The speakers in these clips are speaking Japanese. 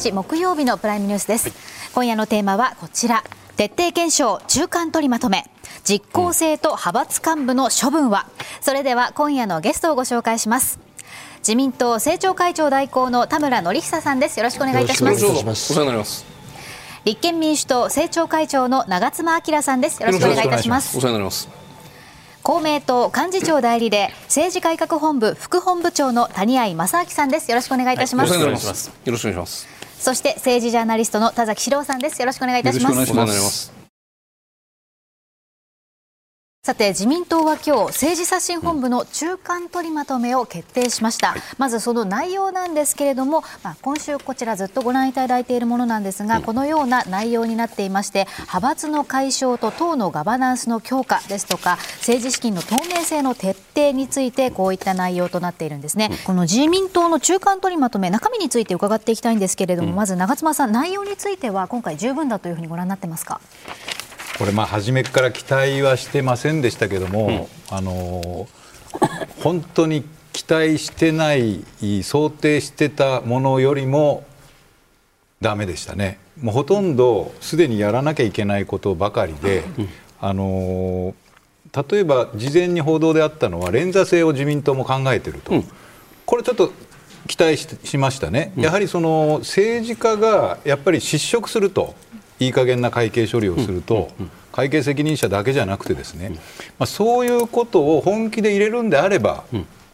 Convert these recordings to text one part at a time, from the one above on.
1月25日木曜日のプライムニュースです、はい、今夜のテーマはこちら。徹底検証中間取りまとめ。実効性と派閥幹部の処分は、それでは今夜のゲストをご紹介します。自民党政調会長代行の田村典久さんです。よろしくお願いいたします。お世話になります。立憲民主党政調会長の長妻昭さんです。よろしくお願いいたします。お世話になります。公明党幹事長代理で政治改革本部副本部長の谷合正明さんです。よろしくお願いいたします、はい、よろしくお願いしますそして政治ジャーナリストの田崎史郎さんです。よろしくお願いいたします。さて自民党は今日政治刷新本部の中間取りまとめを決定しました、まずその内容なんですけれども、まあ、今週こちらずっとご覧いただいているものなんですが、このような内容になっていまして派閥の解消と党のガバナンスの強化ですとか政治資金の透明性の徹底についてこういった内容となっているんですね、この自民党の中間取りまとめ中身について伺っていきたいんですけれども、まず長妻さん内容については今回十分だというふうにご覧になってますか？これまあ初めから期待はしてませんでしたけども、うん、あの本当に期待してない想定してたものよりもダメでしたね。もうほとんどすでにやらなきゃいけないことばかりで、うん、あの例えば事前に報道であったのは連座制を自民党も考えていると、うん、これちょっと期待しましたね、やはりその政治家がやっぱり失職するといい加減な会計処理をすると、会計責任者だけじゃなくてですね、まあ、そういうことを本気で入れるんであれば、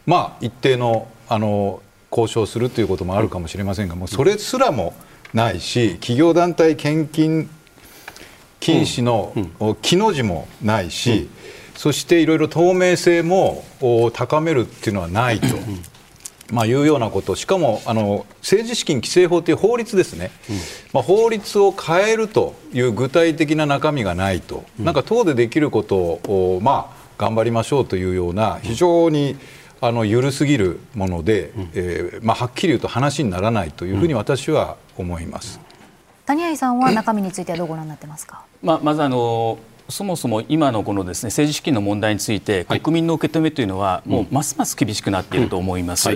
まあ、一定のあの交渉するということもあるかもしれませんがもうそれすらもないし企業団体献金禁止の木の字もないし、そしていろいろ透明性も高めるっていうのはないと。まあ、いうようなこと、しかもあの政治資金規正法という法律ですね、うん、まあ、法律を変えるという具体的な中身がないと、うん、なんか党でできることを、まあ、頑張りましょうというような、非常にあの緩すぎるもので、うん、えー、まあ、はっきり言うと話にならないというふうに私は思います。谷合さんは中身についてはどうご覧になってますか？まあ、まずあのそもそも今のこのですね政治資金の問題について国民の受け止めというのはもうますます厳しくなっていると思います、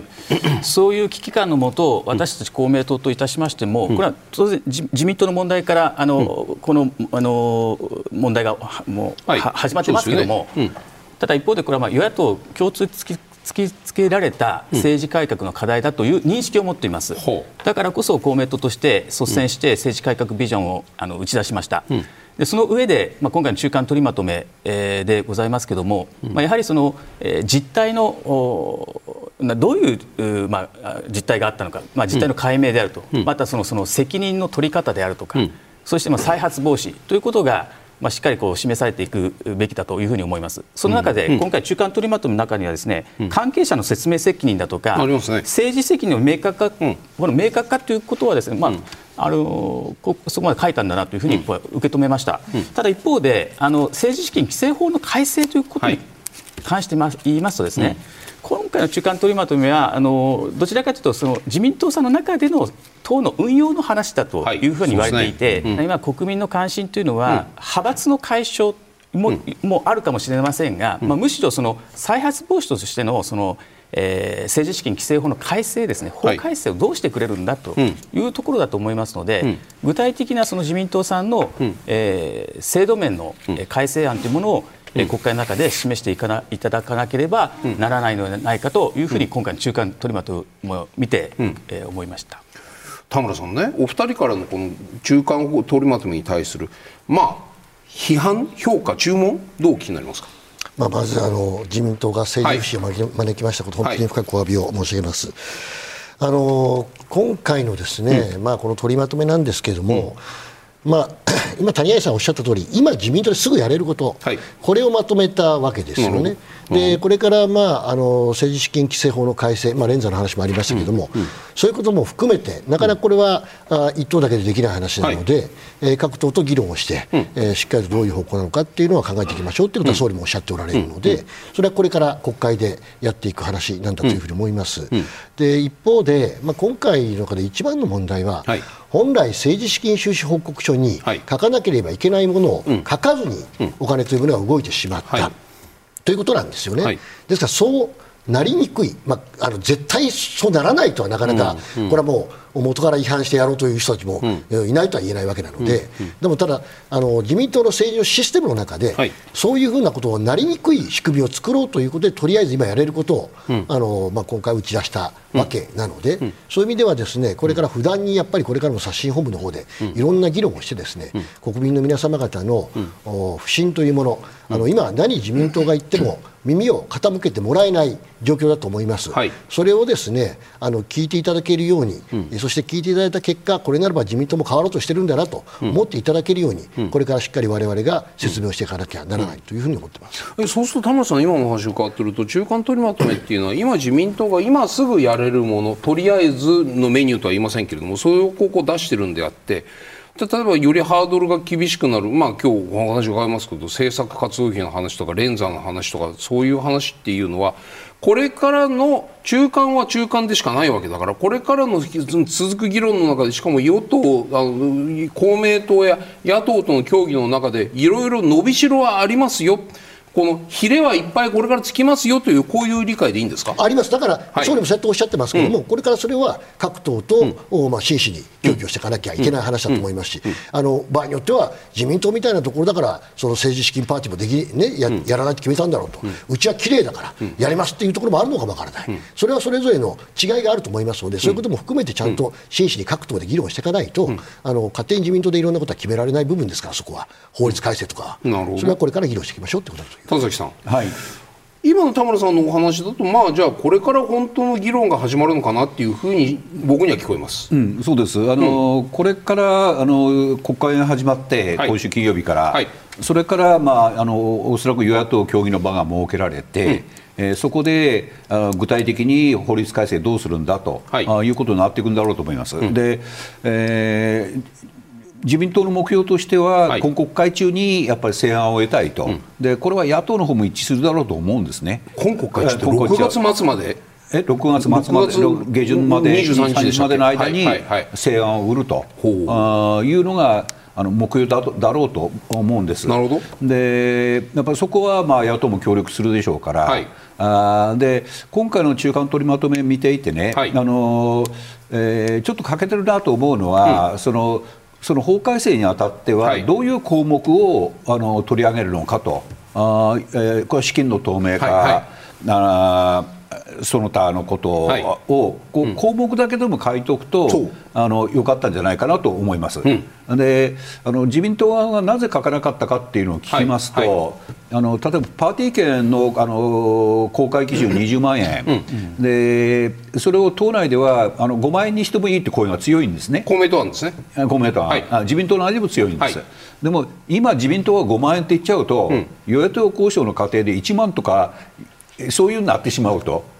そういう危機感のもと私たち公明党といたしましてもこれは当然自民党の問題からあのこのあの問題がもう始まってますけれども、ただ一方でこれはまあ与野党共通突き突きつけられた政治改革の課題だという認識を持っています、だからこそ公明党として率先して政治改革ビジョンをあの打ち出しました。うんでその上で、まあ、今回の中間取りまとめ、えー、でございますけれども、うん、まあ、やはりその、えー、実態のどういう、まあ、実態があったのか、まあ、実態の解明であると、うん、またそのその責任の取り方であるとか、うん、そしてまあ再発防止ということがまあ、しっかりこう示されていくべきだというふうに思います。その中で、今回、中間取りまとめの中にはですね、関係者の説明責任だとか、政治責任の明確化、この明確化ということはですね、まああのそこまで書いたんだなというふうに受け止めました、ただ一方であの政治資金規正法の改正ということに関して言いますとですね、今回の中間取りまとめはあのどちらかというとその自民党さんの中での党の運用の話だというふうに言われていて、はい。ね。うん、今、国民の関心というのは、うん、派閥の解消もうん、もあるかもしれませんが、まあ、むしろその再発防止としてのそのえー、政治資金規正法の改正ですね法改正をどうしてくれるんだというところだと思いますので、具体的なその自民党さんの、うん、えー、制度面の改正案というものを国会の中で示していかないただかなければならないのではないかというふうに今回の中間取りまとめを見て、うん、えー、思いました。田村さんねお二人からのこの中間取りまとめに対するまあ批判評価注文どう気になりますか？まあ、まずあの自民党が政治不信を招き,、ましたこと、本当に深くお詫びを申し上げます。あの今回のですね、うん、まあ、この取りまとめなんですけれども、うん、まあ、今、谷合さんおっしゃった通り、今、自民党ですぐやれること、はい、これをまとめたわけですよね。うん、でこれから、まあ、あの政治資金規正法の改正、まあ、連座の話もありましたけれども、そういうことも含めて、なかなかこれは、あ一党だけでできない話なので、はい、えー、各党と議論をして、うん、えー、しっかりとどういう方向なのかっていうのは考えていきましょうということは総理もおっしゃっておられるので、それはこれから国会でやっていく話なんだというふうに思います。で一方で、まあ、今回の中で一番の問題は、はい、本来、政治資金収支報告書に書かなければいけないものを書かずにお金というものが動いてしまった、ということなんですよね。ですからそうなりにくい、まあ、あの絶対そうならないとはなかなか、これはもう元から違反してやろうという人たちもいないとは言えないわけなので、でもただあの、自民党の政治のシステムの中で、はい、そういうふうなことをなりにくい仕組みを作ろうということで、とりあえず今やれることを、あのまあ、今回打ち出したわけなので、そういう意味ではですねこれから不断にやっぱりこれからの刷新本部の方でいろんな議論をしてですね、国民の皆様方の、不信というものあの今何自民党が言っても耳を傾けてもらえない状況だと思います、はい、それをですねあの聞いていただけるように、うん、そして聞いていただいた結果、これならば自民党も変わろうとしてるんだなと思っていただけるように、うん、これからしっかりわれわれが説明をしていかなきゃならないというふうに思ってます、うん、そうすると、田村さん、今の話を伺っていると、中間取りまとめっていうのは、今、自民党が今すぐやれるもの、とりあえずのメニューとは言いませんけれども、それをここ出してるんであって、例えばよりハードルが厳しくなる、まあ今日お話伺いますけど政策活動費の話とか連座の話とかそういう話っていうのはこれからの中間は中間でしかないわけだからこれからの続く議論の中でしかも与党あの公明党や野党との協議の中でいろいろ伸びしろはありますよ。このヒレはいっぱいこれからつきますよというこういう理解でいいんですか？あります、だから、はい、総理もそうやっておっしゃってますけれども、うん、これからそれは各党と、うん、まあ、真摯に協議をしていかなきゃいけない話だと思いますし、あの場合によっては自民党みたいなところだからその政治資金パーティーもでき、ね、ややらないと決めたんだろうと、うちは綺麗だからやりますっていうところもあるのかもわからない、それはそれぞれの違いがあると思いますので、そういうことも含めてちゃんと真摯に各党で議論していかないと、あの勝手に自民党でいろんなことは決められない部分ですから、そこは法律改正とか、それはこれから議論していきましょうってことだと田崎さん。はい。今の田村さんのお話だと、まあ、じゃあこれから本当の議論が始まるのかなっていうふうに僕には聞こえます、うん、そうです。あの、うん、これからあの国会が始まって、今週金曜日から、はい、それから、まあ、あのおそらく与野党協議の場が設けられて、うん。えー、そこであ具体的に法律改正どうするんだと、はい、あいうことになっていくんだろうと思います。うん、で、えー自民党の目標としては、はい、今国会中にやっぱり成案を得たいと、うん、でこれは野党の方も一致するだろうと思うんですね。今国会中って6月末まで？え6月末まで下旬まで23日までの間に成案を売ると、はい、いうのがあの目標だだろうと思うんです。なるほど。でやっぱりそこはまあ野党も協力するでしょうから、はい、あで今回の中間取りまとめ見ていてね、はい、あのえー、ちょっと欠けてるなと思うのは、うん、そのその法改正にあたっては、どういう項目をあの取り上げるのかと、あえー、これは資金の透明化、はいはい、あその他のことを、はい、こう項目だけでも書いておくと、う。ん、あのよかったんじゃないかなと思います。うん、であの自民党側がなぜ書かなかったかっていうのを聞きますと、はい。はい、あの例えばパーティー券のあの公開基準20万円、うん、でそれを党内ではあの5万円にしてもいいって声が強いんですね。公明党案ですね。公明党案、はい、自民党の間でも強いんです。でも今自民党は5万円って言っちゃうと、与野党交渉の過程で1万とかそういうになってしまうと。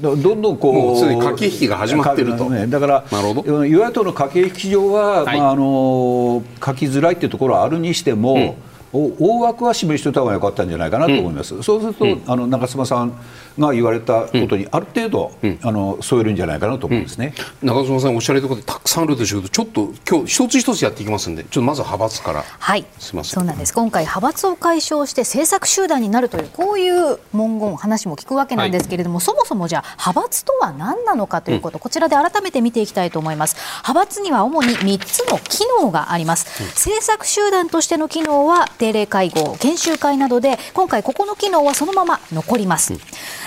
どんどんこうすでに駆け引きが始まってると、ね、だから与野党の駆け引き上は、はい、まあ、あの書きづらいっていうところはあるにしても、うん大枠は示しておいた方が良かったんじゃないかなと思います、うん、そうすると、うん、あの長妻さんが言われたことにある程度、うん、あの添えるんじゃないかなと思うんですね、長妻さんおっしゃるところでたくさんあるでしょう。けどちょっと今日一つ一つやっていきますんでちょっとまず派閥から。はい。すみません。そうなんです。今回派閥を解消して政策集団になるというこういう文言話も聞くわけなんですけれども、はい、そもそもじゃあ派閥とは何なのかということ、こちらで改めて見ていきたいと思います。派閥には主に3つの機能があります、政策集団としての機能は定例会合研修会などで今回ここの機能はそのまま残ります、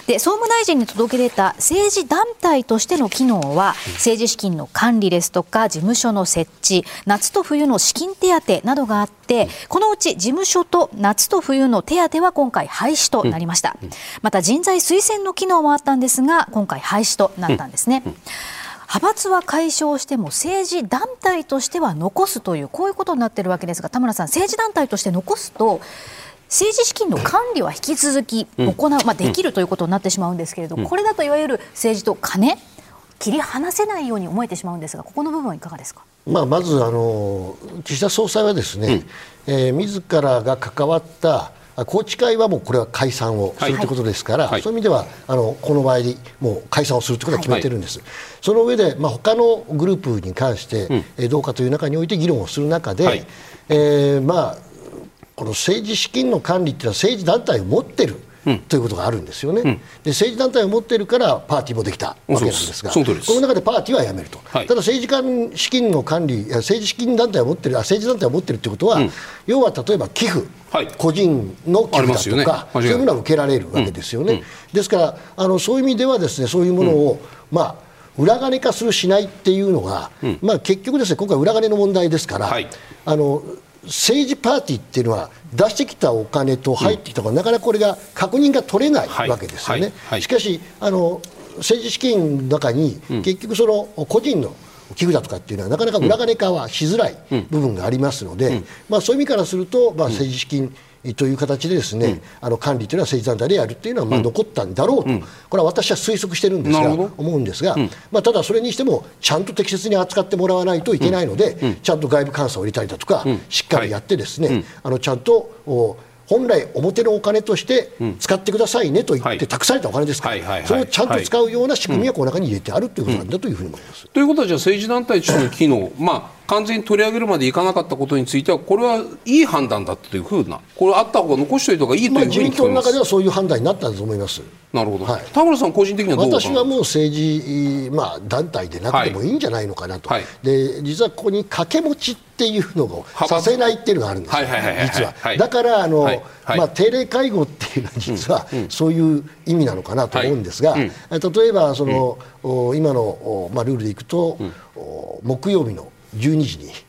で総務大臣に届け出た政治団体としての機能は政治資金の管理ですとか事務所の設置夏と冬の資金手当などがあってこのうち事務所と夏と冬の手当は今回廃止となりましたまた人材推薦の機能もあったん。ですが今回廃止となったんですね、派閥は解消しても政治団体としては残すというこういうことになっているわけですが田村さん政治団体として残すと政治資金の管理は引き続き行う、まあ、できるということになってしまうんですけれど、これだといわゆる政治と金切り離せないように思えてしまうんですがここの部分はいかがですか、まあ、まずあの岸田総裁はですね、うん、えー、自らが関わった宏池会はもうこれは解散をするということですから、はい、そういう意味ではあのこの場合にもう解散をするということは決めてるんです、はい、その上で、まあ他のグループに関して、うん、えどうかという中において議論をする中で、はい、えー、まあこの政治資金の管理っていうのは政治団体を持ってるということがあるんですよね、で政治団体を持っているからパーティーもできたわけなんですが、この中でパーティーはやめると、はい。ただ政治家資金の管理、政治資金団体を持っている、あ政治団体を持っているということは、要は例えば寄付、はい。個人の寄付だとか、間違いない。そういうものは受けられるわけですよね。ですからあの、そういう意味ではですねそういうものを、まあ裏金化するしないっていうのが、まあ、結局ですね今回裏金の問題ですから、はい。あの政治パーティーっていうのは出してきたお金と入ってきたお金、なかなかこれが確認が取れないはい。わけですよね。はい。はい。しかしあの政治資金の中に、結局その個人の寄付だとかっていうのはなかなか裏金化はしづらい部分がありますので、まあ、そういう意味からすると、まあ、政治資金という形でですね、あの管理というのは政治団体でやるっていうのはまあ残ったんだろうと、これは私は推測してるんですが思うんですが、まあ、ただそれにしてもちゃんと適切に扱ってもらわないといけないので、ちゃんと外部監査を入れたりだとか、しっかりやってですね、あのちゃんとお本来表のお金として使ってくださいねと言はい。って託されたお金ですから、はい。はい。はい。それをちゃんと使うような仕組みがこの中に入れてあるということなんだというふうに思います。ということはじゃあ政治団体としての機能、まあ、完全に取り上げるまでいかなかったことについてはこれはいい判断だったというふうなこれあった方が残しておいた方がいいとまあ、いうふうに自民党の。中ではそういう判断になったと思います。なるほど、はい。田村さん個人的には私はもう政治、まあ、団体でなくてもいいんじゃないのかなと、はい。で実はここに掛け持ちっていうのをさせないっていうのがあるんですよ、実は、はい。だからあの、はい。はい。まあ、定例会合っていうのは実はそういう意味なのかなと思うんですが、例えばその、お今の、おまあ、ルールでいくと、お木曜日の12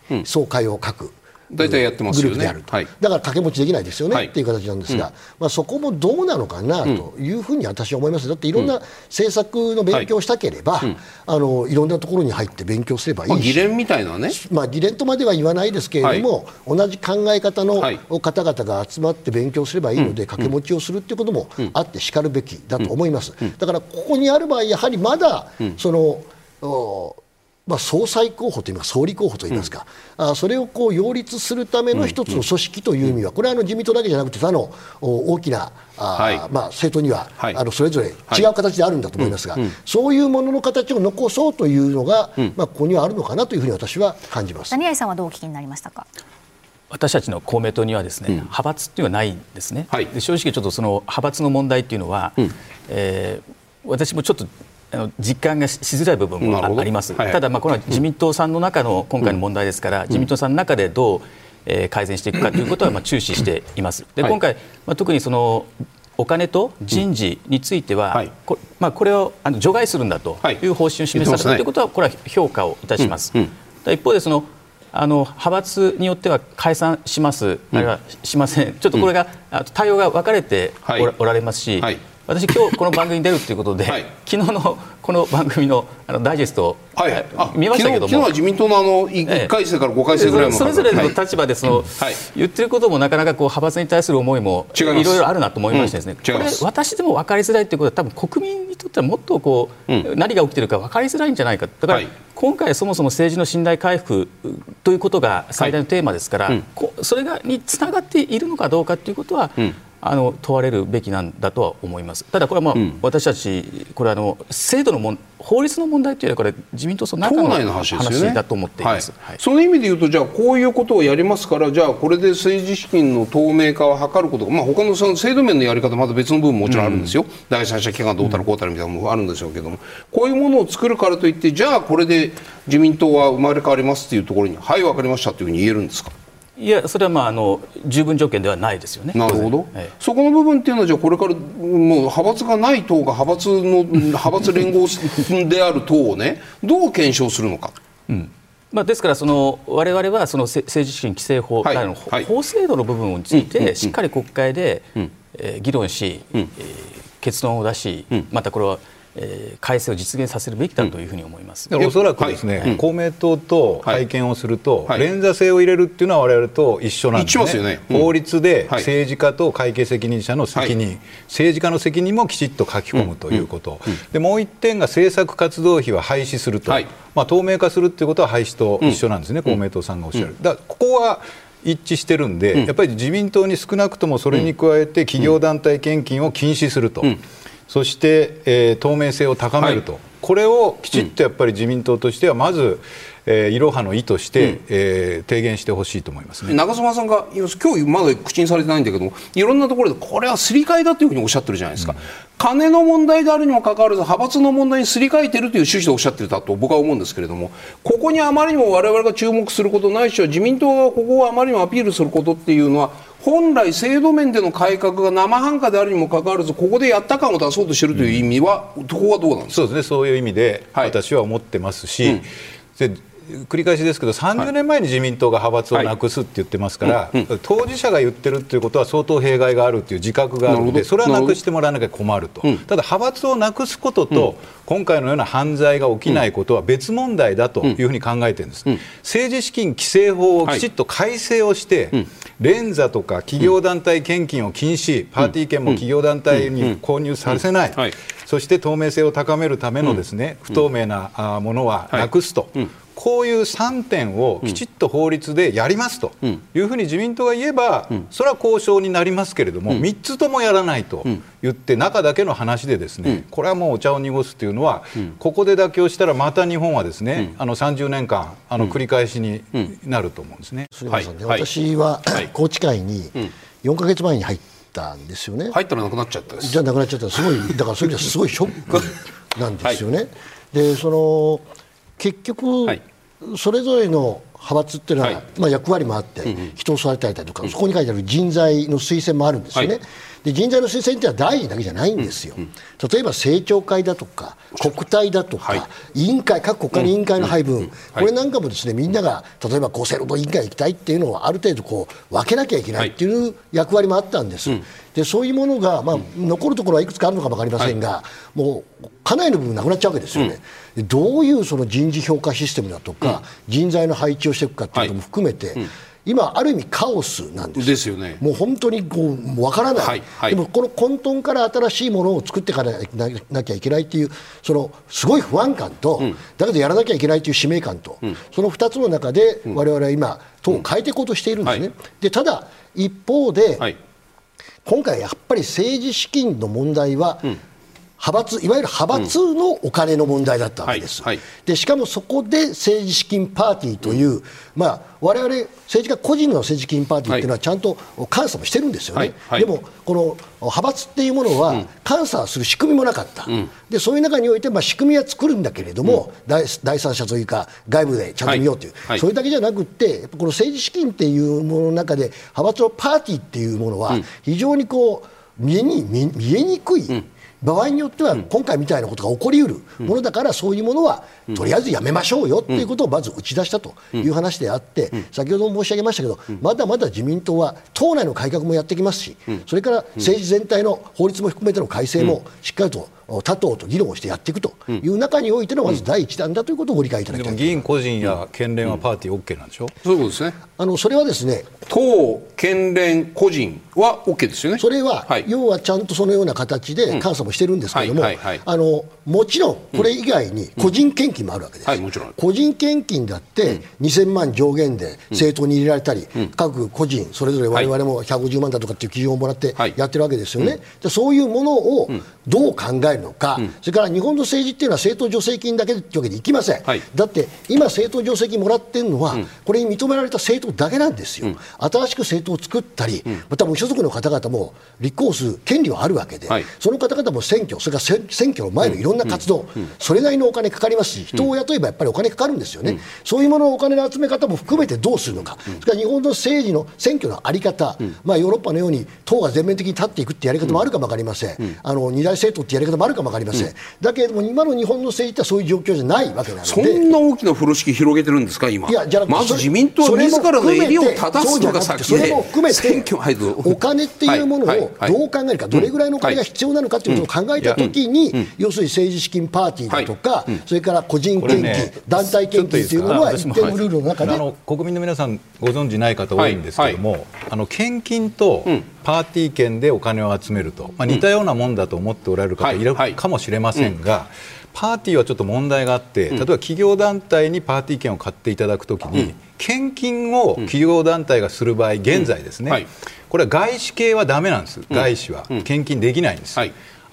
時に総会を書く。大体やってますよね。グループであると、はい。だから掛け持ちできないですよね、はい。っていう形なんですが、まあ、そこもどうなのかなというふうに私は思います、だっていろんな政策の勉強をしたければ、い。あのいろんなところに入って勉強すればいまあ、いし、議連みたいなね、まあ、議連とまでは言わないですけれども、同じ考え方のはい。方々が集まって勉強すればいいので、掛け持ちをするっていうこともあってしかるべきだと思います、だからここにある場合、やはりまだ、そのおまあ、総裁候補といいますか総理候補といいますか、あそれをこう擁立するための一つの組織という意味は、これはあの自民党だけじゃなくて他のお大きなあ、はい。まあ、政党には、はい。あのそれぞれ違う形であるんだと思いますが、そういうものの形を残そうというのが、まあ、ここにはあるのかなというふうに私は感じます。谷合さんはどうお聞きになりましたか？私たちの公明党にはですね、派閥っていうのはないんですね、はい。で正直ちょっとその派閥の問題っていうのは、えー私もちょっとあの実感がししづらい部分もああります、はい。はいただ、まあ、これは自民党さんの中の今回の問題ですから、自民党さんの中でどう、えー改善していくかということはまあ注視しています。ではい。今回、まあ、特にそのお金と人事については、はい。こまあ、これをあの除外するんだとはい。いう方針を示されたということは、これは評価をいたします。うん。うん。一方でそのあの派閥によっては解散します、あるいはしません、ちょっとこれが、あ対応が分かれておられますし、はい私、今日この番組に出るということで、はい。昨日のこの番組のあのダイジェストを、はい。見ましたけども。昨日は。自民党のあのいええ。1回生から5回生ぐらいのそれぞれのはい。立場でその、はい。言ってることもなかなかこう派閥に対する思いもいろいろあるなと思いましてですね、これうん違います。私でも分かりづらいということは多分国民にとってはもっとこう、うん。何が起きてるか分かりづらいんじゃないか。だから、はい。今回そもそも政治の信頼回復ということが最大のテーマですから、うんこそれがにつながっているのかどうかということは、んあの問われるべきなんだとは思います。ただこれはまあ、ん。私たちこれはあの制度のもん法律の問題というよりはこれ自民党その中の話だと思っています。その意味で言うとじゃあこういうことをやりますからじゃあこれで政治資金の透明化を図ることが、まあ、他のその制度面のやり方まだ別の部分ももちろんあるんですよ、第三者機関どうたらこうたらみたいなのもあるんでしょうけども。こういうものを作るからといってじゃあこれで自民党は生まれ変わりますっていうところにはい分かりましたというふうに言えるんですか？いや、それはまああの十分条件ではないですよね。なるほど、ええ。そこの部分っていうのはじゃあこれからもう派閥がない党が派閥の派閥連合である党をねどう検証するのか。まあ、ですからその、我々はそのせ政治資金規正法はい。などのはい。法制度の部分について、しっかり国会で、えー議論し、えー結論を出し、またこれは、えー改正を実現させるべきだというふうに思います。だからおそらくですね、はいうん。公明党と会見をすると、はい。連座制を入れるっていうのは我々と一緒なんですね。一致しますよね。うん。法律ではい。政治家と会計責任者の責任、はい。政治家の責任もきちっと書き込むということ、でもう一点が政策活動費は廃止すると、はい。まあ、透明化するっていうことは廃止と一緒なんですね、公明党さんがおっしゃる。だからここは一致してるんで、やっぱり自民党に少なくともそれに加えて企業団体献金を禁止すると、そして、えー透明性を高めると、はい。これをきちっとやっぱり自民党としてはまず、えー、いろはの意として、うん、えー、提言してほしいと思いますね。長妻さんが今日まだ口にされてないんだけどもいろんなところでこれはすり替えだというふうにおっしゃってるじゃないですか、うん、金の問題であるにもかかわらず派閥の問題にすり替えてるという趣旨でおっしゃってたと僕は思うんですけれどもここにあまりにも我々が注目することないしは自民党がここをあまりにもアピールすることっていうのは本来制度面での改革が生半可であるにもかかわらずここでやった感を出そうとしているという意味は、うん、ここはどうなんですか？そうですね。そういう意味で私は思ってますし、はいうん繰り返しですけど30年前に自民党が派閥をなくすって言ってますから、当事者が言ってるっていうことは相当弊害があるっていう自覚があるのでそれはなくしてもらわなきゃ困ると、ただ派閥をなくすことと、今回のような犯罪が起きないことは別問題だというふうに考えてるんです、政治資金規正法をきちっと改正をして、連座とか企業団体献金を禁止、パーティー券も企業団体に購入させない、そして透明性を高めるためのですね、不透明なものはなくすと。こういう3点をきちっと法律でやりますというふうに自民党が言えば、それは交渉になりますけれども、3つともやらないと言って、中だけの話で、ですねこれはもうお茶を濁すというのは、ここで妥協したら、また日本はですね、あの30年間、あの繰り返しになると思うんですね。はい、私は、宏池会に4か月前に入ったんですよね。入ったらなくなっちゃったじゃなくなっちゃった。すごいだからそういう意味ではすごいショックなんですよね。でその結局、はい、それぞれの派閥っていうのは、はい、まあ、役割もあって、人を育てたりとか、そこに書いてある人材の推薦もあるんですよね。で人材の推薦ってのは大臣だけじゃないんですよ、例えば政調会だとか、国対だとか、委員会、各国会の委員会の配分、これなんかもですねみんなが例えば厚生労働委員会行きたいっていうのをある程度こう分けなきゃいけないっていう役割もあったんです。でそういうものが、まあ、残るところはいくつかあるのかも分かりませんが、はい、もうかなりの部分なくなっちゃうわけですよね、うん、どういうその人事評価システムだとか、うん、人材の配置をしていくかということも含めて、はいうん。今、ある意味カオスなんですですよね。もう本当にこう分からない、はいはい、でもこの混沌から新しいものを作っていかなきゃいけないっていうそのすごい不安感と、うん、だけどやらなきゃいけないという使命感と、うん、その2つの中でわれわれは今、党を変えていこうとしているんですね。はい、でただ一方で、今回やっぱり政治資金の問題は、うん派閥いわゆる派閥のお金の問題だったわけです、うん。はいはい、でしかもそこで政治資金パーティーという、まあ、われ政治家個人の政治資金パーティーというのはちゃんと監査もしてるんですよね、はい、でもこの派閥っていうものは監査する仕組みもなかった、うん、でそういう中において、まあ、仕組みは作るんだけれども、第三者というか外部でちゃんと見ようという、それだけじゃなくてこの政治資金っていうものの中で派閥のパーティーっていうものは非常にこう見えに見えにくい。場合によっては今回みたいなことが起こりうるものだからそういうものはとりあえずやめましょうよということをまず打ち出したという話であって先ほども申し上げましたけどまだまだ自民党は党内の改革もやってきますしそれから政治全体の法律も含めての改正もしっかりと他党と議論をしてやっていくという中においてのまず第一弾だということをご理解いただきたい、議員個人や県連はパーティー OK なんでしょ、うそういうことですね。あのそれはですね党、県連、個人は OK ですよね。それは、はい、要はちゃんとそのような形で監査もしてるんですけれども、あのもちろんこれ以外に個人献金もあるわけです、はい、もちろん。個人献金だって2000万上限で政党に入れられたり、各個人それぞれ我々も150万だとかっていう基準をもらってやってるわけですよね、でそういうものをどう考えるのか、それから日本の政治っていうのは政党助成金だけというわけでいきません、だって今政党助成金もらってるのは、これに認められた政党だけなんですよ、新しく政党を作ったり、また無所属の方々も立候補する権利はあるわけで、その方々も選挙それから選挙の前のいろんな活動、それなりのお金かかりますし人を雇えばやっぱりお金かかるんですよね、そういうもののお金の集め方も含めてどうするのか、それから日本の政治の選挙の在り方、まあ、ヨーロッパのように党が全面的に立っていくってやり方もあるかも分かりません、あの二大政党ってやり方もあるかも分かりません、だけれども今の日本の政治ってそういう状況じゃないわけなので。そんな大きな風呂敷広げてるんですか今。いやじゃまず自民党は自らの襟を正すのが先で。それも含めてお金っていうものをどう考えるか、どれぐらいのお金が必要なのかということを考えたときに、要するに政治資金パーティーだとか、それから個人献金、団体献金というものは一定のルールの中で、あの国民の皆さんご存じない方多いんですけども、あの献金とパーティー券でお金を集めると、まあ、似たようなもんだと思っておられる方いるかもしれませんが、パーティーはちょっと問題があって、例えば企業団体にパーティー券を買っていただくときに、献金を企業団体がする場合、現在ですね、これは外資系はだめなんです、外資は、献金できないんです。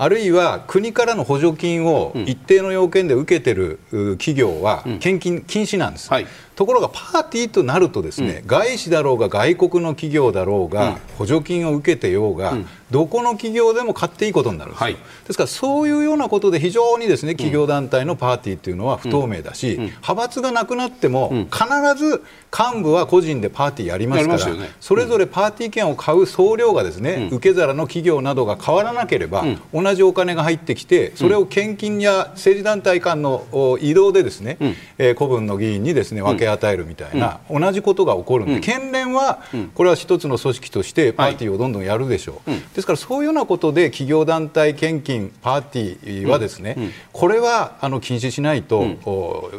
あるいは国からの補助金を一定の要件で受けてるう企業は献金禁止なんです、はいところがパーティーとなるとですね、外資だろうが外国の企業だろうが、補助金を受けてようが、どこの企業でも買っていいことになるんですよ、はい。ですからそういうようなことで非常にですね企業団体のパーティーっていうのは不透明だし、派閥がなくなっても必ず幹部は個人でパーティーやりますからね。それぞれパーティー券を買う総量がですね、受け皿の企業などが変わらなければ、同じお金が入ってきてそれを献金や政治団体間のお移動でですね、えー古文の議員にですね分け与えるみたいな、同じことが起こるんで、県連はこれは一つの組織としてパーティーをどんどんやるでしょう、ですからそういうようなことで企業団体献金パーティーはですね、これはあの禁止しないと、お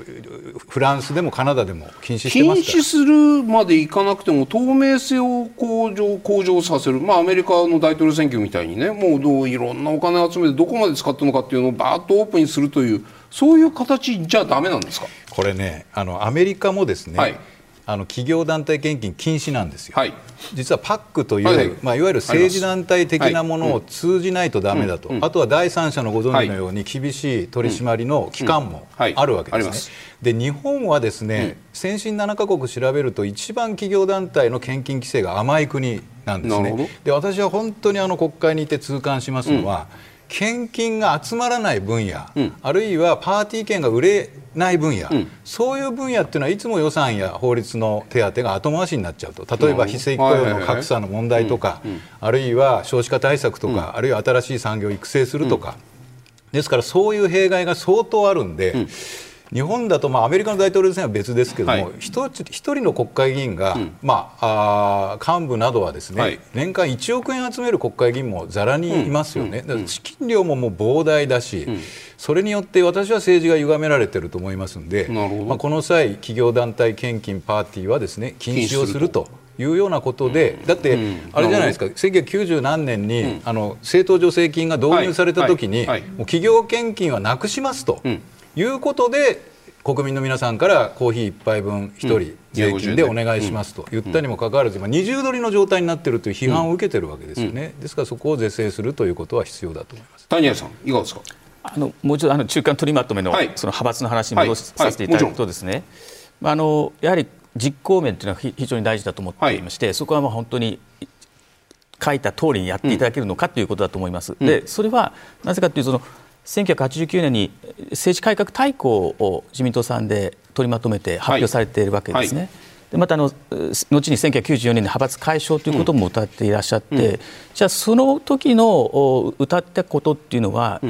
フランスでもカナダでも禁止して禁ますから。止するまでいかなくても透明性を向上向上させる、まあ、アメリカの大統領選挙みたいにねもうどういろんなお金を集めてどこまで使ってるのかっていうのをバーッとオープンにするというそういう形じゃダメなんですか？これねあのアメリカもですね、はい。あの企業団体献金禁止なんですよ、はい。実はパックという、はいはい。いまあ、いわゆる政治団体的なものを通じないとだめだと、あとは第三者のご存知のように厳しい取り締まりの機関もはい。あるわけですね。で日本はですね、先進7カ国調べると一番企業団体の献金規制が甘い国なんですね。で私は本当にあの国会にいて痛感しますのは、献金が集まらない分野、あるいはパーティー券が売れない分野、そういう分野っていうのはいつも予算や法律の手当が後回しになっちゃうと例えば非正規雇用の格差の問題とか、あるいは少子化対策とか、あるいは新しい産業を育成するとか、ですからそういう弊害が相当あるんで、日本だと、まあ、アメリカの大統領選は別ですけども、はい。一つ一人の国会議員が、まあ、あー幹部などはですね、はい。年間1億円集める国会議員もざらにいますよね、だから資金量ももう膨大だし、それによって私は政治が歪められてると思いますんで、まあ、この際、企業団体献金パーティーはですね禁止をすると。いうようなことで、だって、あれじゃないですか、1990何年に、あの政党助成金が導入された時に、はい。はい。はい。もう企業献金はなくしますと、いうことで、国民の皆さんからコーヒー1杯分1人税金でお願いしますと言ったにもかかわらず、今、二重取りの状態になっているという批判を受けてるわけですよね、ですからそこを是正するということは必要だと思います。谷谷さんいかがですか？あのもう一度あの中間取りまとめの,、はい。その派閥の話に戻させていただはいくとですね、まあ、あのやはり実行面というのは非非常に大事だと思っていまして、そこはまあ本当に書いた通りにやっていただけるのかということだと思います。でそれはなぜかというとその1989年に政治改革大綱を自民党さんで取りまとめて発表されているわけですね。はい。でまたあの後に1994年に派閥解消ということも歌っていらっしゃって、じゃあその時のお歌ったことっていうのは、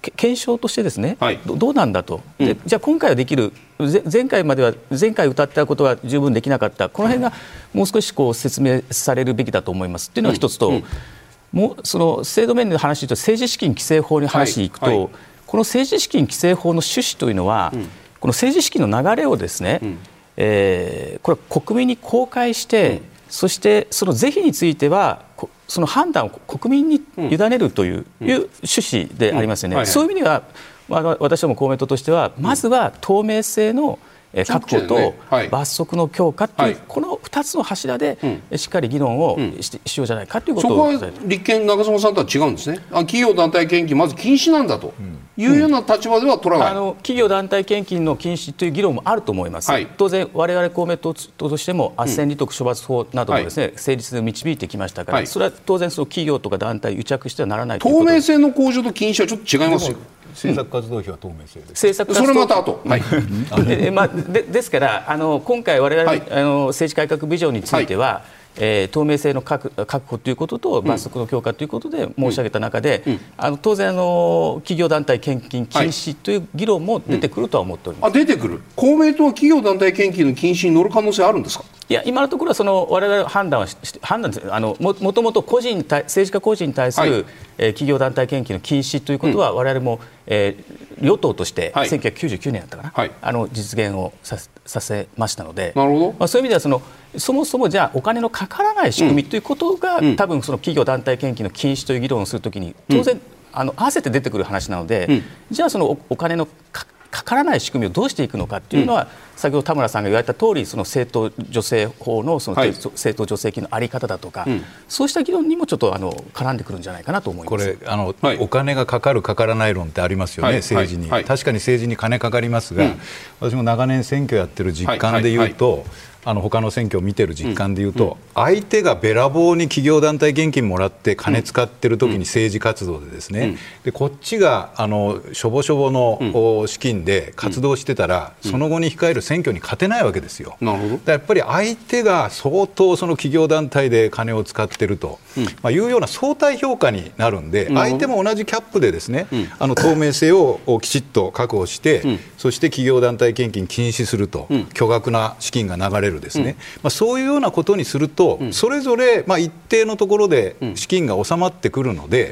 け検証としてですね、はい。どどうなんだと、でじゃあ今回はできるぜ前回までは前回歌ったことは十分できなかった。この辺がもう少しこう説明されるべきだと思います。っていうのが一つと、もうその制度面で話でと政治資金規正法に話に行くと、はい。はいこの政治資金規正法の趣旨というのは、この政治資金の流れをですね、えーこれは国民に公開して、そしてその是非についてはこその判断を国民に委ねるという,、いう趣旨でありますよね、うん。はいはい。そういう意味では、まあ、私ども公明党としてはまずは透明性のえー確保とはい。罰則の強化という、はい。この2つの柱で、えしっかり議論をししようじゃないかというこそこはとを伝えて立憲、中曽さんとは違うんですね、あ企業団体献金、まず禁止なんだと。いうような立場では取らない、あの企業団体献金の禁止という議論もあると思います、はい。当然、われわれ公明党としても、斡旋利得処罰法などもです、ね成立で導いてきましたから、はい。それは当然、その企業とか団体、癒着してはならない透明性の向上と禁止はちょっと違いますよ、政策活動費は透明性です。政策それまた後、はい、で まあ、でですからあの今回、われわはい。れあの政治改革ビジョンについては、えー透明性の確確保ということと罰則の強化ということで申し上げた中で、あの当然あの、企業団体献金禁止という議論も出てくるとは思っております。あ出てくる、公明党は企業団体献金の禁止に乗る可能性あるんですか、いや今のところはその我々判断は判断あのももともと個人政治家個人に対する、はい。えー企業団体献金の禁止ということは、我々も、えー与党として、はい。1999年だったかな、はい。あの実現をさせさせましたので。なるほど。まあ、そういう意味ではそのそもそもじゃあお金のかからない仕組みということが、多分その企業団体献金の禁止という議論をするときに当然、あの合わせて出てくる話なので、じゃあそのおお金のかかからない仕組みをどうしていくのかっていうのは、先ほど田村さんが言われた通りその政党助成法のその、はい。政党助成金のあり方だとか、そうした議論にもちょっとあの絡んでくるんじゃないかなと思います。これあの、はい。お金がかかるかからない論ってありますよね、はい。政治に、はい。確かに政治に金かかりますが、うん。私も長年選挙やってる実感で言うと、あの他の選挙を見てる実感で言うと、相手がべらぼうに企業団体現金もらって金使ってる時に政治活動でですね、でこっちがあのしょぼしょぼの、お資金で活動してたら、その後に控える選挙に勝てないわけですよ。なるほど。やっぱり相手が相当その企業団体で金を使ってると、まあ、いうような相対評価になるんで、相手も同じキャップでですね、あの透明性をきちっと確保して、そして企業団体献金禁止すると、巨額な資金が流れるですね、まあ、そういうようなことにすると、それぞれまあ一定のところで資金が収まってくるので、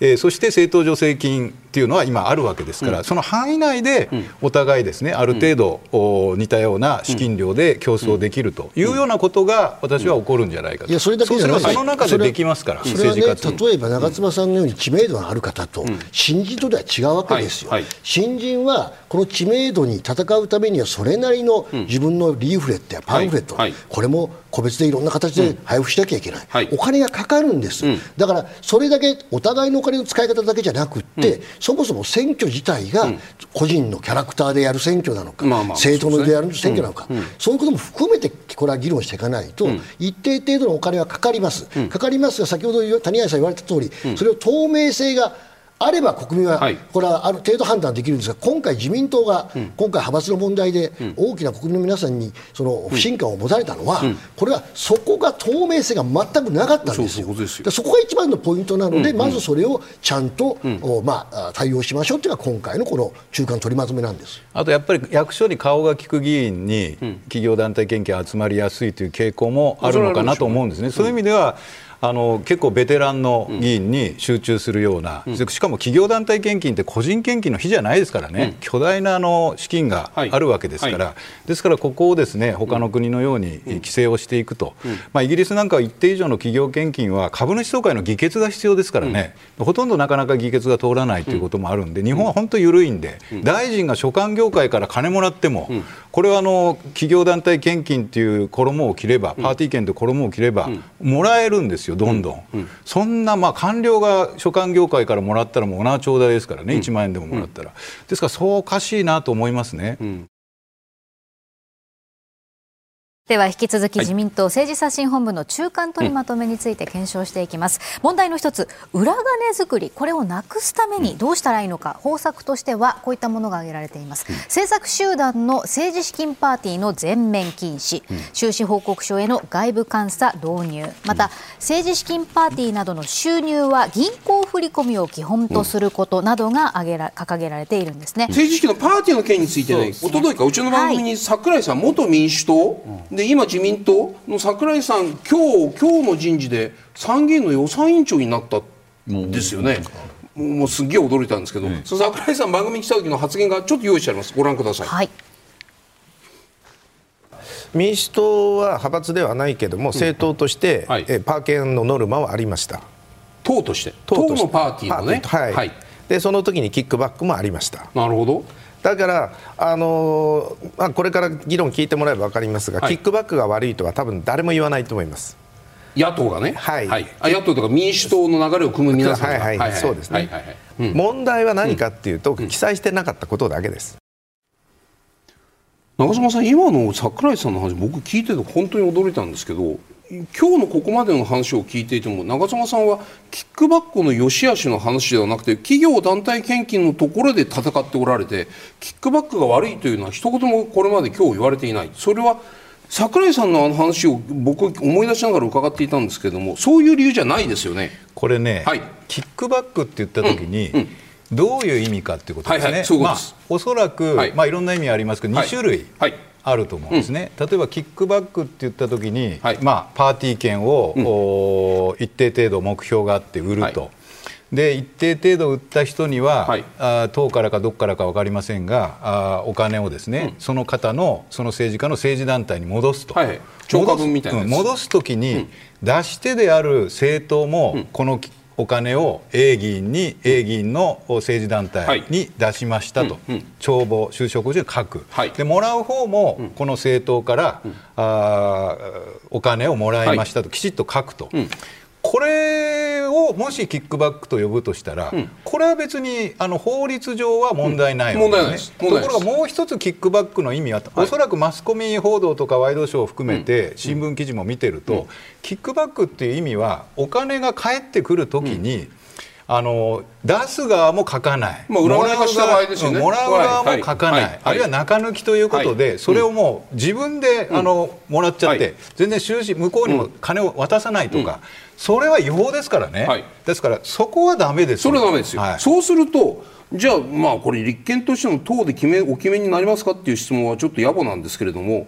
えーそして政党助成金っていうのは今あるわけですから、その範囲内でお互いですねある程度、お似たような資金量で競争できるというようなことが私は起こるんじゃないかと、いやそれだけじゃない。その中でできますから、それはね、例えば長妻さんのように知名度がある方と、新人とでは違うわけですよ、はい。はい。新人はこの知名度に戦うためには、それなりの自分のリーフレットやパンフレット、はい。はい。これも個別でいろんな形で配布しなきゃいけない、はい。お金がかかるんです、だからそれだけお互いのお金の使い方だけじゃなくって、そもそも選挙自体が個人のキャラクターでやる選挙なのか、まあまあ政党のでやる選挙なのか、そういうことも含めてこれは議論していかないと、一定程度のお金はかかります、かかりますが、先ほど谷谷さん言われた通り、それを透明性があれば国民ははい。これはある程度判断できるんですが、今回、自民党が今回、派閥の問題で大きな国民の皆さんにその不信感を持たれたのは、これはそこが透明性が全くなかったんですよ。そこが一番のポイントなので、まずそれをちゃんと、おまあ、対応しましょうというのが今回のこの中間取りまとめなんです。あとやっぱり役所に顔が利く議員に企業団体献金集まりやすいという傾向もあるのかなと思うんですね。そういう意味ではあの結構ベテランの議員に集中するような、しかも企業団体献金って個人献金の比じゃないですからね、巨大なあの資金がはい。あるわけですから、はですからここをですね他の国のように規制をしていくと、まあ、イギリスなんかは一定以上の企業献金は株主総会の議決が必要ですからね、ほとんどなかなか議決が通らないということもあるんで、日本は本当緩いんで、大臣が所管業界から金もらっても、これはあの企業団体献金っていう衣を着れば、パーティー券という衣を着れば、もらえるんですよ、どんどん。そんな、まあ、官僚が所管業界からもらったら、もうおな頂戴ですからね、1万円でももらったら。ですから、そうおかしいなと思いますね。では引き続き自民党政治刷新本部の中間取りまとめについて検証していきます、問題の一つ裏金作りこれをなくすためにどうしたらいいのか方策としてはこういったものが挙げられています、政策集団の政治資金パーティーの全面禁止、収支報告書への外部監査導入。また政治資金パーティーなどの収入は銀行振込を基本とすることなどが挙げら掲げられているんですね、政治資金のパーティーの件についてね、おとといか、うちの番組に櫻井さん、元民主党、で今、自民党の櫻井さん、今日今日の人事で参議院の予算委員長になったんですよね。もうもうすっげえ驚いたんですけど、その櫻井さん、番組に来た時の発言がちょっと用意してあります、ご覧ください。はい。民主党は派閥ではないけども、政党として、はい。えパーケンのノルマはありました。党として、党として。のパーティーのね、パーティーはい。でその時にキックバックもありました。なるほど、だから、あのーまあ、これから議論聞いてもらえば分かりますが、はい。キックバックが悪いとは多分誰も言わないと思います。野党がね、はい。あ野党とか民主党の流れを組む皆さんが、はいはいそうですね。はいはいはい。うん。問題は何かっていうと、記載してなかったことだけです。長嶋さん、今の櫻井さんの話、僕聞いてて本当に驚いたんですけど、今日のここまでの話を聞いていても、長嶋さんはキックバックの良し悪しの話ではなくて、企業団体献金のところで戦っておられて、キックバックが悪いというのは、一言もこれまで今日言われていない、それは櫻井さんのあの話を僕、思い出しながら伺っていたんですけれども、そういう理由じゃないですよね。これね、はい。キックバックって言ったときに、どういう意味かっていうことですね、はいはいおそらく、はい。まあ、いろんな意味ありますけど、はい。2種類。はいあると思うんですね、例えばキックバックって言ったときに、はい。まあ、パーティー券を、お一定程度目標があって売ると。はい。で一定程度売った人には、はい。あー党からかどこからか分かりませんがあーお金をですね、その方のその政治家の政治団体に戻すと、はいはい。超過分みたいなやつ。戻すうん戻すときに、出し手である政党も、このお金を A 議員に A 議員の政治団体に出しましたと、帳簿、収支報告書に書く、はい。でもらう方もこの政党から、あーお金をもらいましたと、きちっと書くと。これをもしキックバックと呼ぶとしたら、これは別にあの法律上は問題ないわけです問題ないです。ところがもう一つキックバックの意味は、おそらくマスコミ報道とかワイドショーを含めて新聞記事も見てると、キックバックっていう意味はお金が返ってくるときに、あの出す側も書かない、もらう側も書かない、あるいは中抜きということで、それをもう自分で、あのもらっちゃって、はい。全然収支向こうにも金を渡さないとか、それは違法ですからね、はい。ですからそこはだめです。それはダメですよ、はい。そうすると、じゃあ、まあ、これ、立憲としての党で決めお決めになりますかっていう質問はちょっと野暮なんですけれども、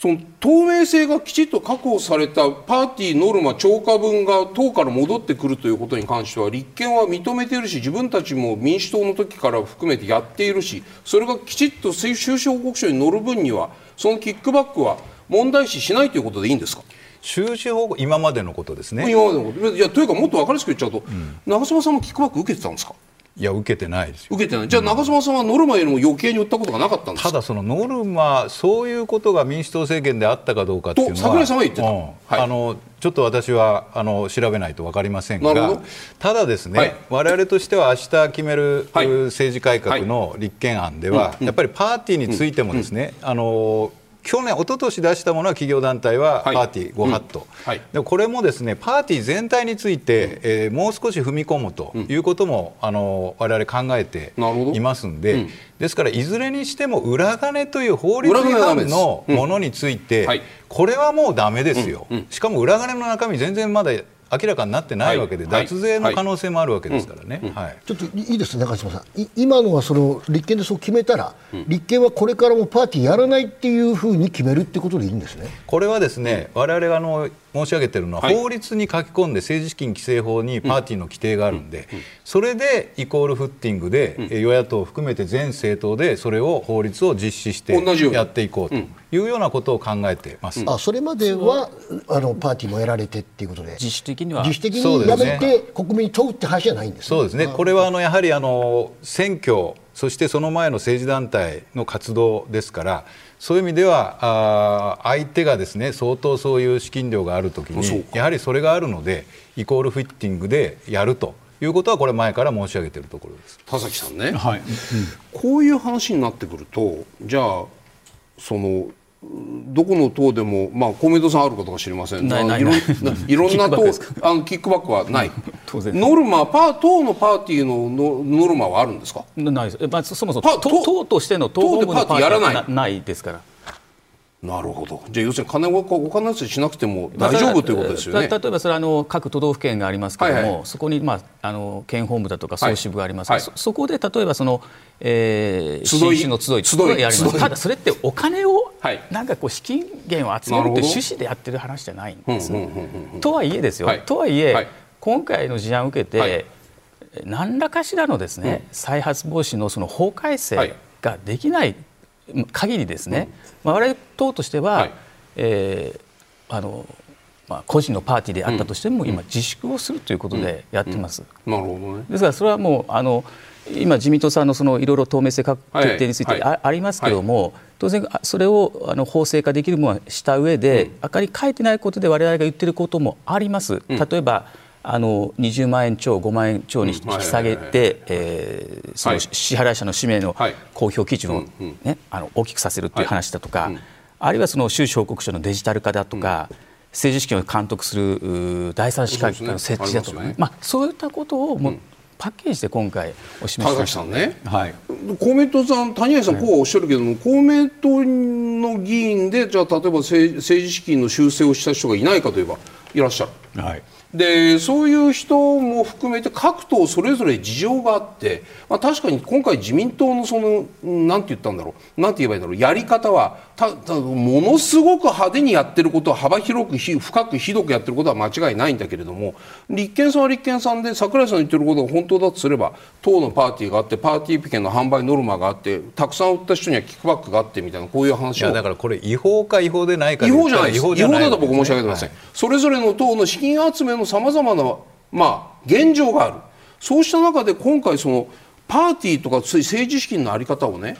その透明性がきちっと確保されたパーティーノルマ超過分が党から戻ってくるということに関しては立憲は認めているし自分たちも民主党の時から含めてやっているしそれがきちっと収支報告書に載る分にはそのキックバックは問題視しないということでいいんですか？収支報告今までのことですね。今までのこと。いやというかもっと分かりやすく言っちゃうと、長嶋さんもキックバック受けてたんですか？いや受けてないですよ。受けてない。じゃあ長嶋さんはノルマよりも余計に売ったことがなかったんですか？ただそのノルマそういうことが民主党政権であったかどうかっていうのはと桜井さんは言ってた。うん。はい。あのちょっと私はあの調べないと分かりませんがただですね、はい。我々としては明日決める、はい。政治改革の立憲案では、やっぱりパーティーについてもですね、あの去年、一昨年出したものは企業団体はパはい。ーティー、ご法度、はい。でこれもですねパーティー全体について、えーもう少し踏み込むということも、あの我々考えていますんで、ですからいずれにしても裏金という法律違反のものについて、はい。これはもうだめですよ、しかも裏金の中身、全然まだ明らかになってないわけで、はい脱税の可能性もあるわけですからね。はい。ちょっといいです中島さん、い今のはその立憲でそう決めたら、立憲はこれからもパーティーやらないっていうふうに決めるってことでいいんですね。これはですね、我々があの申し上げているのは、はい。法律に書き込んで政治資金規正法にパーティーの規定があるんで、それでイコールフッティングで、え与野党を含めて全政党でそれを法律を実施して同じように。やっていこうというようなことを考えてます。あそれまではあのパーティーもやられてっていうことで、自主的には。自主的そうにですね。やめて国民に問うって話じゃないんですね。そうですね、これはあのやはりあの選挙、そしてその前の政治団体の活動ですから、そういう意味では、あー相手がですね相当そういう資金量があるときに、やはりそれがあるので、イコールフィッティングでやるということは、これ、前から申し上げているところです。田崎さんね、はい。こういう話になってくるとじゃあそのどこの党でも、まあ、公明党さんあるかとか知りません。ないないろんない。いろんな党あのキックバックはない。当然。ノルマパー党のパーティーのノノルマはあるんですか？ないです、まあ、そもそもパ党党としての党本部のパーティーやらない。パーティーはないですから。なるほど。じゃあ要するに金をお金のせしなくても大丈夫ということですよね。た例えばそれはあの各都道府県がありますけれども、はいはい。そこに、まあ、あの県本部だとか総支部がありますが、はい。そそこで例えばその、えー、新種の集いとやります。ただそれってお金を、はい。なんかこう資金源を集めるという趣旨でやってる話じゃないんですとはいえですよ、はい。とはいえ、はい。今回の事案を受けて、はい。何らかしらのですね、再発防止のその法改正ができない限りですね、まあ、我々党としては、はい。えーあのまあ、個人のパーティーであったとしても、今自粛をするということでやってます。なるほどね。ですからそれはもうあの今自民党さんのそのいろいろ透明性決定についてあありますけれども、当然あそれをあの法制化できるものはした上で、あかり書いてないことで我々が言ってることもあります。例えばあの20万円超5万円超に引き下げて、えーそのはい。支払い者の氏名のはい。公表基準を、ねあの大きくさせるという話だとか、あるいはその収支報告書のデジタル化だとか、政治資金を監督する第三資格機関の設置だとか、まあ、そういったことをもうパッケージで今回お示田しんね。はい。公明党さん、谷合さん、こうはおっしゃるけども、公明党の議員で、じゃあ、例えば政政治資金の修正をした人がいないかといえば、いらっしゃる。はいでそういう人も含めて各党それぞれ事情があって、まあ、確かに今回自民党のそのうんなんて言ったんだろうなんて言えばいいんだろうやり方はたたものすごく派手にやってることは幅広くひ深くひどくやってることは間違いないんだけれども立憲さんは立憲さんで櫻井さんの言ってることが本当だとすれば党のパーティーがあってパーティー券の販売ノルマがあってたくさん売った人にはキックバックがあってみたいなこういうい話を。やだからこれ違法か違法でないか違法じゃない違法違法じゃないだと僕申し上げてません、はい。それぞれの党の資金集めのさまざまな、まあ、現状がある。そうした中で今回そのパーティーとか政治資金の在り方をね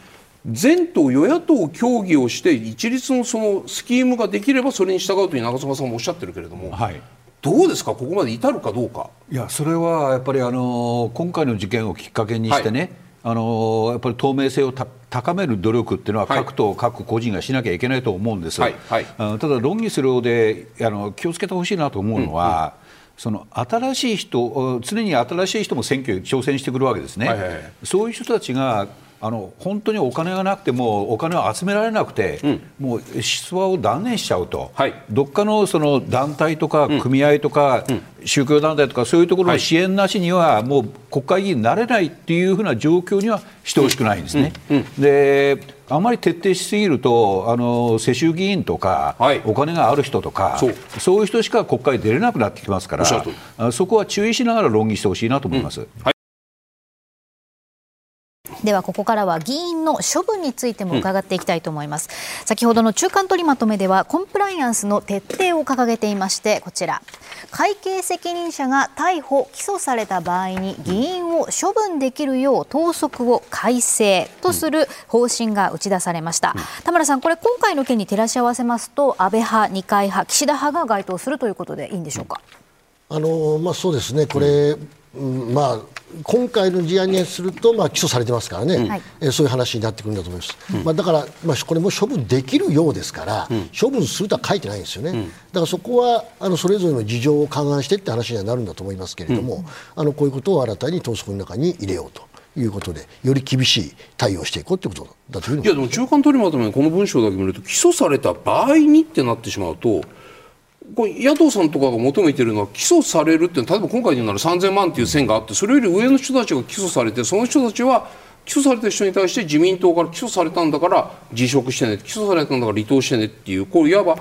全党与野党協議をして一律のそのスキームができればそれに従うという長妻さんもおっしゃってるけれども、はい。どうですか？ここまで至るかどうか。いやそれはやっぱりあの今回の事件をきっかけにしてね、あのやっぱり透明性をた高める努力っていうのは、はい。各党、各個人がしなきゃいけないと思うんです、はいはい。あただ、論議するようであの気をつけてほしいなと思うのは、その新しい人、常に新しい人も選挙に挑戦してくるわけですね、はいはいはい。そういう人たちがあの本当にお金がなくてもお金を集められなくて、もう出馬を断念しちゃうと、はい。どっかのその団体とか組合とか、宗教団体とかそういうところの支援なしにはもう国会議員になれないっていうふうな状況にはしてほしくないんですね。であまり徹底しすぎるとあの世襲議員とか、はい。お金がある人とかそう。そういう人しか国会に出れなくなってきますからそこは注意しながら論議してほしいなと思います。ではここからは議員の処分についても伺っていきたいと思います、先ほどの中間取りまとめではコンプライアンスの徹底を掲げていましてこちら。会計責任者が逮捕・起訴された場合に議員を処分できるよう党則を改正とする方針が打ち出されました、田村さんこれ今回の件に照らし合わせますと安倍派二階派岸田派が該当するということでいいんでしょうか、あのまあ、そうですね、これ、うん。まあ、今回の事案にすると、まあ、起訴されてますからね、はい。えーそういう話になってくるんだと思います、まあ、だから、まあ、これも処分できるようですから、処分するとは書いてないんですよね、だからそこはあのそれぞれの事情を勘案してって話にはなるんだと思いますけれども、あのこういうことを新たに党則の中に入れようということで、より厳しい対応をしていこうということだというふうにいやでも中間取りまとめのこの文章だけ見ると起訴された場合にってなってしまうとこれ野党さんとかが求めているのは起訴されるって例えば今回で言うなら3000万っていう線があってそれより上の人たちが起訴されてその人たちは起訴された人に対して自民党から起訴されたんだから辞職してね起訴されたんだから離党してねっていうこういわば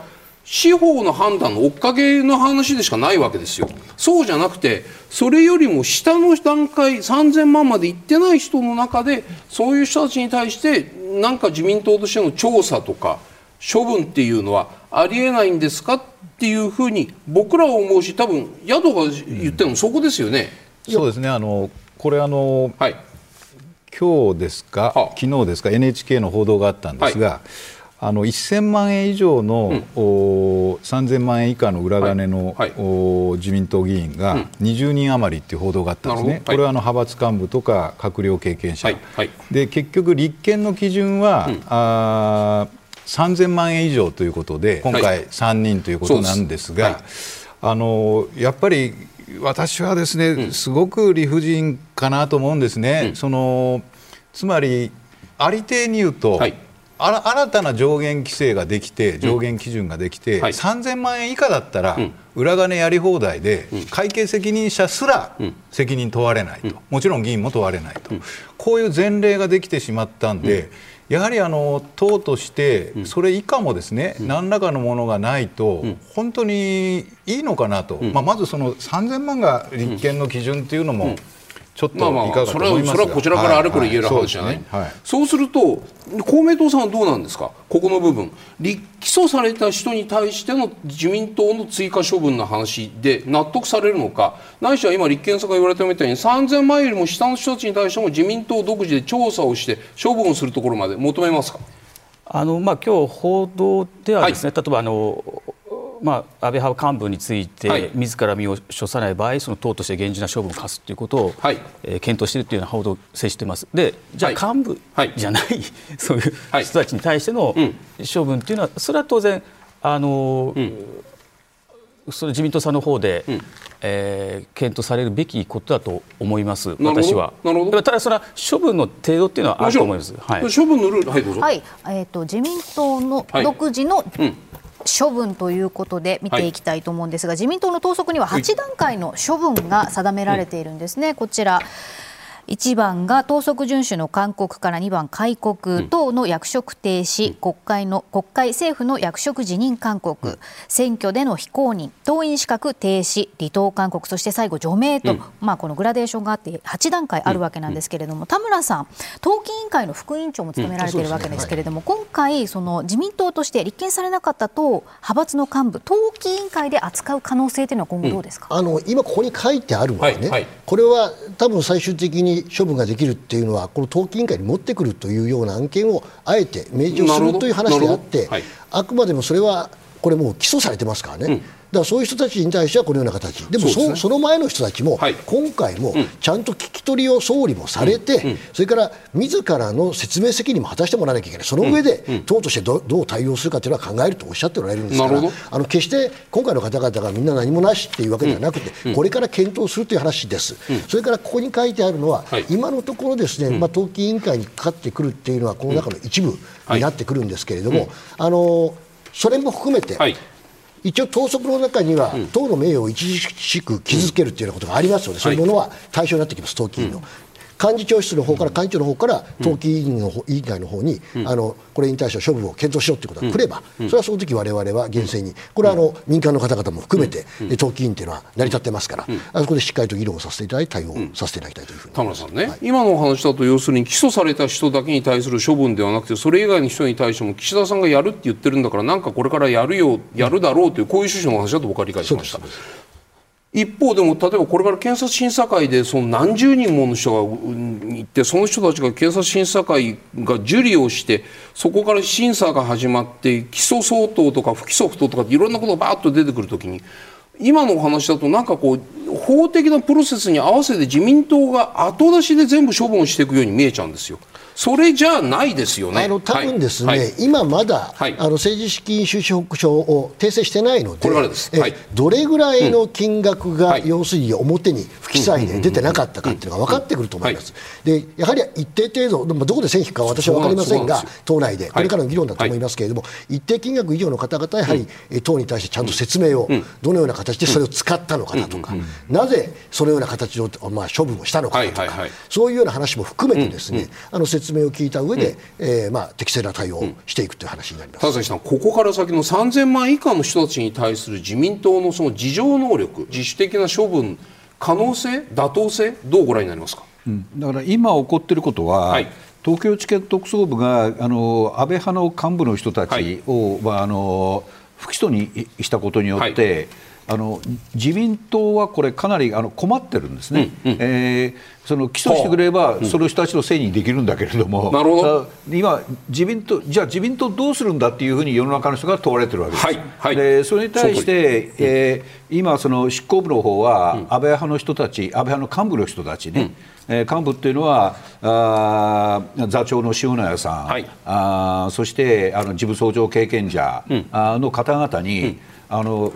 司法の判断の追っかけの話でしかないわけですよ。そうじゃなくてそれよりも下の段階3000万までいってない人の中でそういう人たちに対してなんか自民党としての調査とか処分っていうのはありえないんですかっていうふうに僕らは思うし多分野党が言ってるのもそこですよね。そうですね。あのこれあのはい。今日ですか、はあ。昨日ですか、NHK の報道があったんですが、あの1000万円以上の、お3000万円以下の裏金の、はいはい。お自民党議員が20人余りっていう報道があったんですね、なるほど。はい。これはあの派閥幹部とか閣僚経験者、はい。はい。で結局、立憲の基準は、あー3000万円以上ということで、今は回、3人ということなんですが。あのやっぱり私はですね、すごく理不尽かなと思うんですね、そのつまり、ありていに言うと、はい。新たな上限規制ができて、上限基準ができて、はい。3000万円以下だったら、裏金やり放題で、会計責任者すら責任問われないと、もちろん議員も問われないと、こういう前例ができてしまったんで、やはりあの党として、それ以下もですね、何らかのものがないと、本当にいいのかなと、まあ、まずその3000万が立憲の基準っていうのも、ちょっといまあまあかがかとそれは思いますが。それはこちらからあれこれ言えるはい話じゃない、そうですね。はい。そうすると公明党さんはどうなんですか？ここの部分。立起訴された人に対しての自民党の追加処分の話で納得されるのか？ないしは今立憲さんが言われたみたいに3000万円よりも下の人たちに対しても自民党独自で調査をして処分をするところまで求めますか？あのまあ今日報道ではですね、例えばあのまあ安倍派幹部について、はい。自ら身を処さない場合、その党として厳重な処分を課すということを、はい。えー検討しているというような報道を接しています。で、じゃあはい。幹部はい。じゃない、そういうはい。人たちに対してのうん。処分というのは、それは当然あの、それ自民党さんの方で、ん。えー検討されるべきことだと思います。私は。なるほど。ただそれは処分の程度っていうのはあると思います。はい。処分のルールはい。どうぞ、はい、えー、と自民党のはい。独自のうん処分ということで見ていきたいと思うんですが、自民党の党則には8段階の処分が定められているんですね、こちら。1番が党則遵守の勧告から2番戒告等の役職停止、国会の国会政府の役職辞任勧告、選挙での非公認党員資格停止離党勧告そして最後除名と、まあ、このグラデーションがあって8段階あるわけなんですけれども、田村さん党紀委員会の副委員長も務められているわけですけれども、今回その自民党として立件されなかった党派閥の幹部党紀委員会で扱う可能性というのは今後どうですか、あの今ここに書いてあるのはね、はいはい。これは多分最終的に処分ができるっていうのはこの党紀委員会に持ってくるというような案件をあえて明示をすなるという話であって、はい。あくまでもそれはこれもう起訴されてますからね。だからそういう人たちに対してはこのような形。でもそね。その前の人たちも、はい。今回もちゃんと聞き取りを総理もされて、それから自らの説明責任も果たしてもらわなきゃいけない、その上で、党としてどどう対応するかというのは考えるとおっしゃっておられるんですからあの決して今回の方々がみんな何もなしっていうわけではなくて、これから検討するという話です、それからここに書いてあるのは、はい。今のところですね、まあ、党紀委員会にかかってくるっていうのは、この中の一部になってくるんですけれども、あのそれも含めて、はい。一応、党則の中には、党の名誉を著しく傷つけるというようなことがありますので、そういうものは対象になってきます、党紀委員の。幹事長室の方から幹事長の方から党紀委員の方委員会の方に、あのこれに対して処分を検討しろということが来れば、それはその時我々は厳正に、これはあの民間の方々も含めて、で党紀委員というのは成り立ってますから、あそこでしっかりと議論をさせていただいて、対応させていただきたいというふうに。田村さんね、今のお話だと要するに起訴された人だけに対する処分ではなくてそれ以外の人に対しても岸田さんがやるって言ってるんだからなんかこれからやるよやるだろうというこういう趣旨のお話だと僕は理解しました。一方でも例えばこれから検察審査会でその何十人もの人が行ってその人たちが検察審査会が受理をしてそこから審査が始まって起訴相当とか不起訴不当とかいろんなことがバーッと出てくるときに今のお話だとなんかこう法的なプロセスに合わせて自民党が後出しで全部処分していくように見えちゃうんですよ。それじゃないですよね。あの多分ですね、はい。はい今まだ、はい。あの政治資金収支報告書を訂正してないので、これからです。えはい。どれぐらいの金額が、はい。要するに表に不記載で出てなかったかっていうのが分かってくると思います。でやはり一定程度、でもどこで線引くかは私は分かりませんがん党内で、これからの議論だと思いますけれども、一定金額以上の方々はやはり、え党に対してちゃんと説明を、どのような形でそれを使ったのかなとか、なぜそのような形の、まあ、処分をしたのかなとか、そういうような話も含めてですね、あの説明を聞いた上で、えーまあ、適正な対応をしていくという話になります。田崎さん、ここから先の3000万以下の人たちに対する自民党のその自浄能力、自主的な処分、可能性、妥当性、どうご覧になりますか？だから今起こっていることは、はい。東京地検特捜部があの安倍派の幹部の人たはい。ちを、まあ、あの不起訴にしたことによって、あの自民党はこれ、かなりあの困ってるんですね、えーその起訴してくれれば、その人たちのせいにできるんだけれども、なるほど。あ今自民党、じゃあ自民党どうするんだっていうふうに世の中の人が問われてるわけです。はいはい。でそれに対して、えー今、その執行部の方は、安倍派の人たち、安倍派の幹部の人たちね、えー幹部っていうのは、あー座長の塩谷さん、はい。あーそしてあの事務総長経験者、あーの方々に、あの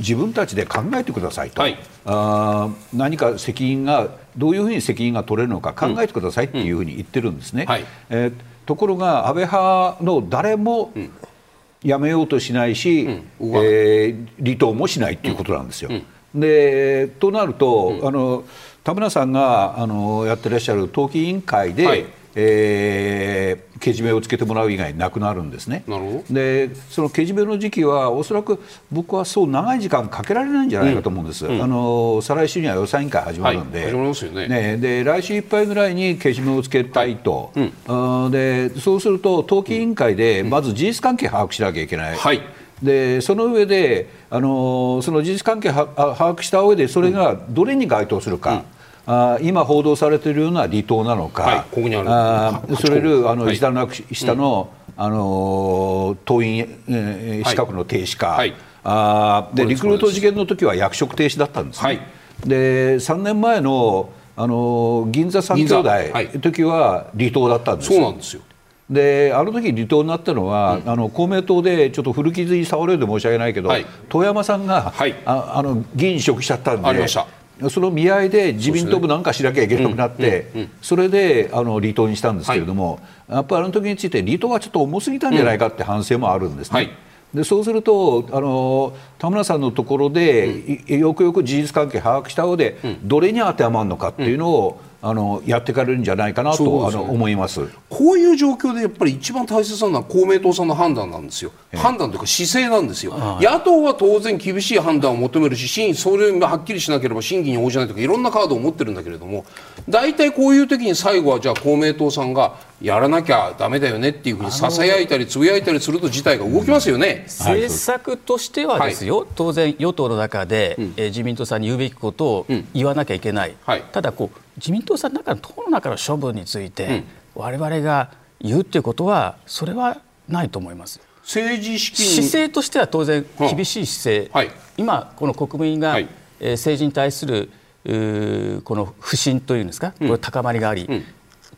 自分たちで考えてくださいと、はい。あー何か責任が、どういうふうに責任が取れるのか考えてくださいっていうふうに言ってるんですね。はい。えーところが、安倍派の誰も、やめようとしないし、うん。えー離党もしないっていうことなんですよ。でとなると、あの田村さんがあのやってらっしゃる党紀委員会で、はいえーけじめをつけてもらう以外なくなるんですね。なるほど。でそのけじめの時期はおそらく僕はそう長い時間かけられないんじゃないかと思うんです、あの再来週には予算委員会始まるんで、ね。で来週いっぱいぐらいにけじめをつけたいと、あでそうすると党紀委員会でまず事実関係把握しなきゃいけない。はい。でその上で、あのその事実関係はあ把握した上でそれがどれに該当するか、あ今報道されているような離党なのか、はいここにある。あ8それるあのはい。一段落下の、あの党員、えー資格の停止か、はい。あでリクルート事件の時は役職停止だったんですね。はい。で3年前のあの銀座三兄弟の時は離党だったんです。そうなんですよ。であの時離党になったのは、あの公明党でちょっと古傷に触れるで申し訳ないけど、はい。遠山さんが、はい。ああの議員辞職しちゃったんでありましたその見合いで自民党部なんかしなきゃいけなくなって、それであの離党にしたんですけれども、やっぱりあの時について離党はちょっと重すぎたんじゃないかって反省もあるんですね。はい。でそうするとあの田村さんのところで、いよくよく事実関係把握した上で、どれに当てはまるのかっていうのを、あのやっていかれるんじゃないかなとあの思います。こういう状況でやっぱり一番大切なのは公明党さんの判断なんですよ、判断というか姿勢なんですよ、野党は当然厳しい判断を求めるし、審それがはっきりしなければ審議に応じないとか、いろんなカードを持ってるんだけれども、大体こういう時に最後はじゃあ公明党さんがやらなきゃだめだよねっていうふうにささやいたりつぶやいたりすると事態が動きますよね。政策としてはですよ、はい、当然与党の中で、うん、えー、自民党さんに言うべきことを言わなきゃいけない、うんはい、ただこう自民党さんの中の党の中の処分について、われわれが言うということはそれはないと思います。政治資金。姿勢としては当然厳しい姿勢、はい、今、この国民が、はい、えー、政治に対するこの不信というんですか、これ高まりがあり、うん、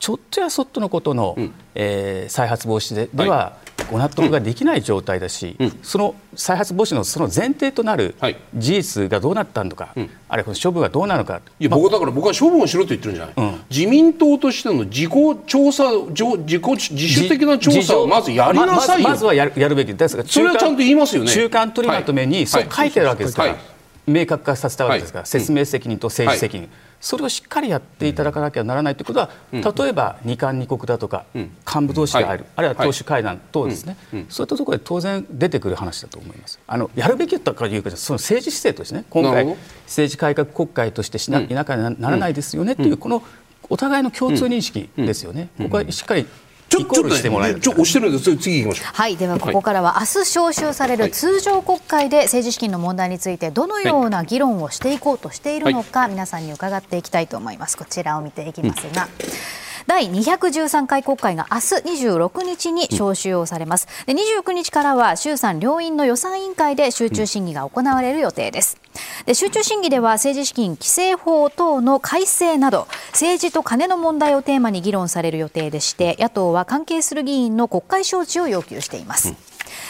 ちょっとやそっとのことの、うん、えー、再発防止ででは、はい。ご納得ができない状態だし、うん、その再発防止のその前提となる事実がどうなったのか、はい、あるいは処分がどうなのか、いや、僕だから僕は処分をしろと言ってるんじゃない、うん、自民党としての自己調査自己自主的な調査をまずやりなさいままずはやるやるべきですそれはちゃんと言いますよね中間取りまとめにそう書いてるわけですから、はい、明確化させたわけですから、説明責任と政治責任。それをしっかりやっていただかなきゃならないということは、うん、例えば二冠二国だとか、うん、幹部同士が入る、はい、あるいは党首会談等ですね、はい、そういったところで当然出てくる話だと思います。あのやるべきとかいうかその政治姿勢としてね今回政治改革国会としてしな,、いなきゃならないですよねという、このお互いの共通認識ですよね。ここはしっかりちょっとしてもらえるちょ押してるんです。次行きましょう。はいではここからは明日召集される通常国会で政治資金の問題についてどのような議論をしていこうとしているのか、皆さんに伺っていきたいと思います。こちらを見ていきますが、うん第213回国会が明日26日に召集をされます。で29日からは衆参両院の予算委員会で集中審議が行われる予定です。で集中審議では政治資金規正法等の改正など政治と金の問題をテーマに議論される予定でして野党は関係する議員の国会招致を要求しています。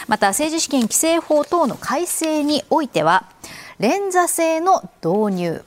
また政治資金規正法等の改正においては連座制の導入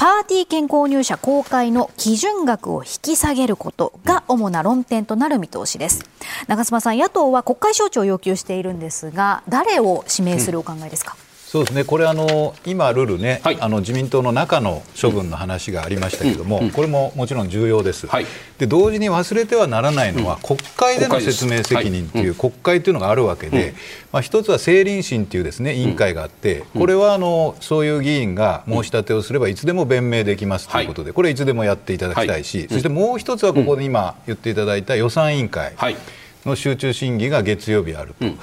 パーティー券購入者公開の基準額を引き下げることが主な論点となる見通しです。長妻さん野党は国会招致を要求しているんですが誰を指名するお考えですか、うんそうですね、これあの、今、ルールね、はい、あの自民党の中の処分の話がありましたけれども、うん、これももちろん重要です、はい、で同時に忘れてはならないのは、うん、国会での説明責任という国会というのがあるわけで、まあ、一つは政倫審というです、ね、委員会があって、これはあのそういう議員が申し立てをすれば、いつでも弁明できますということで、これ、いつでもやっていただきたいし、そしてもう一つはここで今言っていただいた予算委員会。の集中審議が月曜日あると、うん、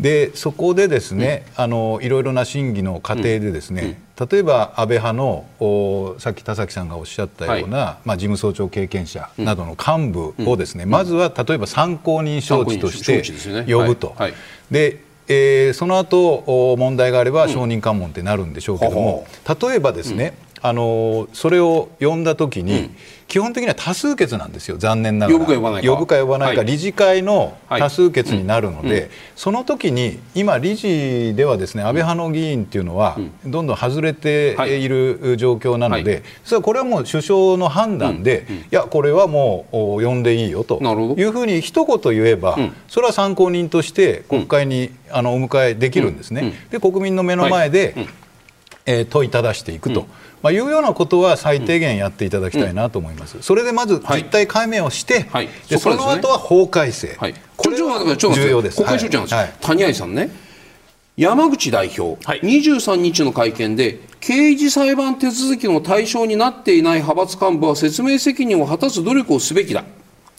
でそこでですね、うん、あのいろいろな審議の過程でですね、うん、例えば安倍派のおさっき田崎さんがおっしゃったような、はい、まあ、事務総長経験者などの幹部をですね、まずは例えば参考人招致として呼ぶと。でえー、その後問題があれば証人喚問ってなるんでしょうけども、例えばですね、あのそれを呼んだときに、基本的には多数決なんですよ、残念ながら。呼ぶか呼ばないか、呼ぶか呼ばないか、理事会の多数決になるので、その時に、今、理事ではですね安倍派の議員っていうのは、どんどん外れている状況なので、それはこれはもう首相の判断で、いや、これはもう呼んでいいよと。いうふうに一言言えば、それは参考人として国会にあのお迎えできるんですね。で国民の目の前で、え問いただしていくと。まあ、いうようなことは最低限やっていただきたいなと思います、うん、それでまず実態解明をして、はい、でその後は法改正、はい、これは重要です。国会省長なんです、はい、谷合さんね。山口代表、はい、23日の会見で刑事裁判手続きの対象になっていない派閥幹部は説明責任を果たす努力をすべきだ。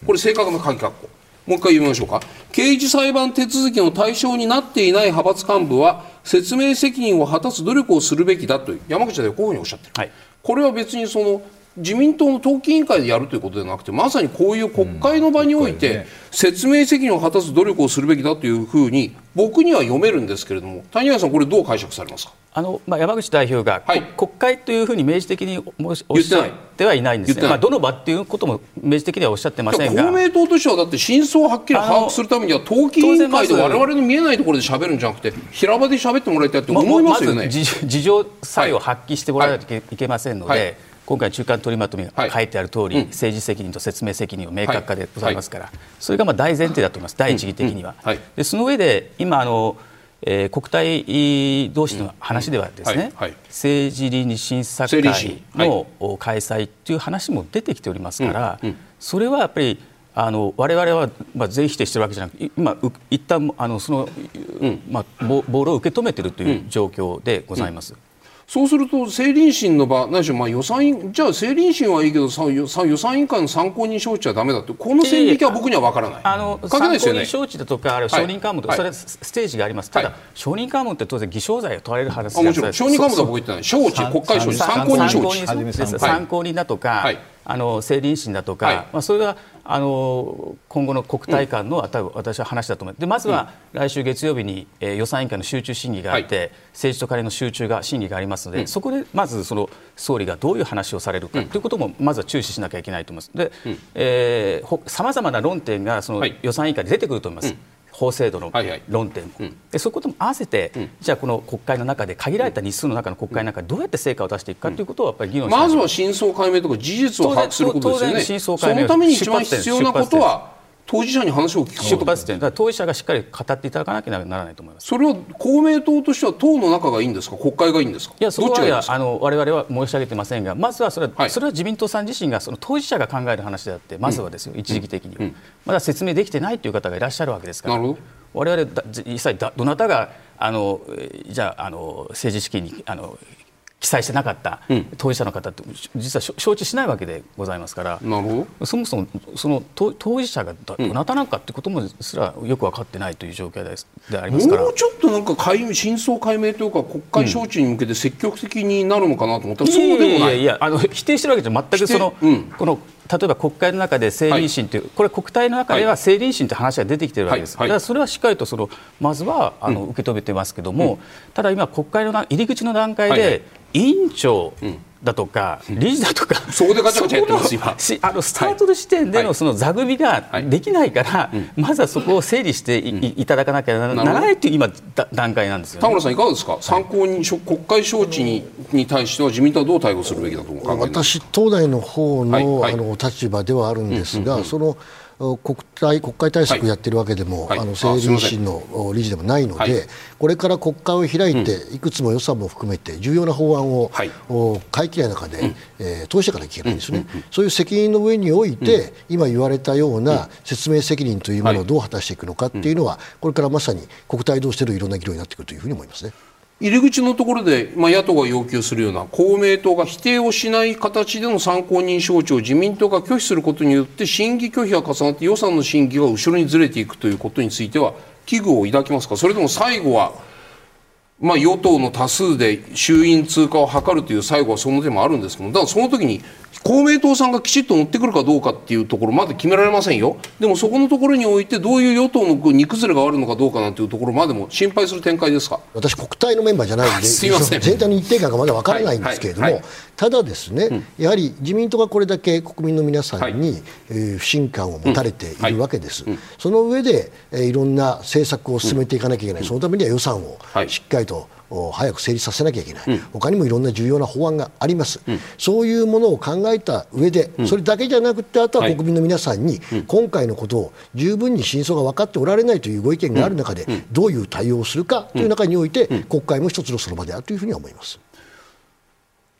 これ正確な鍵括弧もう一回読みましょうか。刑事裁判手続きの対象になっていない派閥幹部は説明責任を果たす努力をするべきだと山口でこういうふうにおっしゃってる、はい、これは別にその自民党の党紀委員会でやるということではなくてまさにこういう国会の場において説明責任を果たす努力をするべきだというふうに僕には読めるんですけれども谷川さんこれどう解釈されますか？あのまあ、山口代表が、はい、国会というふうに明示的におっしゃってはいないんですね、まあ、どの場っていうことも明示的にはおっしゃってませんが。公明党としてはだって真相をはっきり把握するためには党紀委員会で我々の見えないところで喋るんじゃなくて平場で喋ってもらいたいって思いますよね、まず事情さえを発揮してもらわないといけませんので。はい。はい。今回、中間取りまとめが書いてある通り、はい、政治責任と説明責任を明確化でございますから、はい、それがまあ大前提だと思います、第一義的には。でその上で今あのえー、国対同士の話ではですね、政治倫理審査会の開催という話も出てきておりますから、うんうん、それはやっぱりあの我々はまあ全否定しているわけじゃなく今一旦あのその、まあ、ボールを受け止めているという状況でございます。そうすると政倫審の場、ないしまあ予算委じゃあ政倫審はいいけどさ予算委員会の参考人招致はだめだってこの線引きは僕には分からない。あの参考人招致だとかあるいは承認喚問とか、はい、それはステージがあります。ただ、はい、承認喚問って当然偽証罪を問われる話ですもちろん。承認喚問は僕言ってない。招致国会招致参考人招致。参考人だとか、はい、あの政倫審だとか、まあそれがあの今後の国対間の、うん、多分私は話だと思いますでまずは来週月曜日に、えー、予算委員会の集中審議があって、はい、政治と金の集中が審議がありますので、うん、そこでまずその総理がどういう話をされるか、ということもまずは注視しなきゃいけないと思います。で、さまざまな論点がその予算委員会で出てくると思います。法制度の論点も、はいはい、でそういうことも合わせて、うん、じゃあこの国会の中で限られた日数の中の国会の中でどうやって成果を出していくかということをやっぱり議論まずは真相解明とか事実を把握することです。よね。そのために一番必要なことは当事者に話を聞く出発点だ当事者がしっかり語っていただかなきゃならないと思います。それは公明党としては党の中がいいんですか？国会がいいんですか？いやそこはあの我々は申し上げてませんがまずはそれははい、それは自民党さん自身がその当事者が考える話であってまずはですよ、うん、一時期的には、うん、まだ説明できてないという方がいらっしゃるわけですから。なるほど。我々だ実際どなたがあのじゃああの政治資金にあの記載してなかった当事者の方って実は承知しないわけでございますからなるほど。そもそもその当事者がどなたなのかってこともすらよく分かってないという状況ですでありますから。もうちょっとなんか真相解明というか国会招致に向けて積極的になるのかなと思ったら、うん、そうでもない。いやいやあの否定してるわけじゃ全くその、うん、この例えば国会の中で政倫審という、はい、これ国体の中では政倫審という話が出てきているわけです、はい、だからそれはしっかりとそのまずはあの、受け止めてますけれども、うん、ただ今国会の入り口の段階で、委員長だとか、理事だとか、そこでガチャガチャやってます今。あのスタートの時点でのその座組ができないから、まずはそこを整理してい,、いただかなきゃならないという今段階なんですよ、ね、田村さんいかがですか、参考に国会招致にに対しては自民党はどう対応するべきだと思う私党内の方の、あの立場ではあるんですが、その国対国会対策やってるわけでも、はい、あの政治維新の理事でもないので、はい、これから国会を開いて、いくつも予算も含めて重要な法案を、はい、会期内の中で、うん、えー、通していかなきゃいけないんですね、うんうん、そういう責任の上において、うん、今言われたような説明責任というものをどう果たしていくのかっていうのは、これからまさに国対同士でのいろんな議論になってくるというふうに思いますね。入り口のところで、まあ、野党が要求するような公明党が否定をしない形での参考人省庁を自民党が拒否することによって審議拒否が重なって予算の審議が後ろにずれていくということについては危惧を抱きますか？それとも最後はまあ、与党の多数で衆院通過を図るという最後はその手もあるんですけどだからその時に公明党さんがきちっと乗ってくるかどうかっていうところまで決められませんよ。でもそこのところにおいてどういう与党の煮崩れがあるのかどうかなんていうところまでも心配する展開ですか？私国対のメンバーじゃないんですいません。全体の一定感がまだ分からないんですけれども、はいはいはい、ただですね、うん、やはり自民党がこれだけ国民の皆さんに、はい、えー、不信感を持たれているわけです、うん、その上で、えー、いろんな政策を進めていかなきゃいけない、そのためには予算をしっかりと早く成立させなきゃいけない、うん、他にもいろんな重要な法案があります、うん、そういうものを考えた上で、うん、それだけじゃなくてあとは国民の皆さんに、今回のことを十分に真相が分かっておられないというご意見がある中で、どういう対応をするかという中において、国会も一つのその場であるというふうに思います。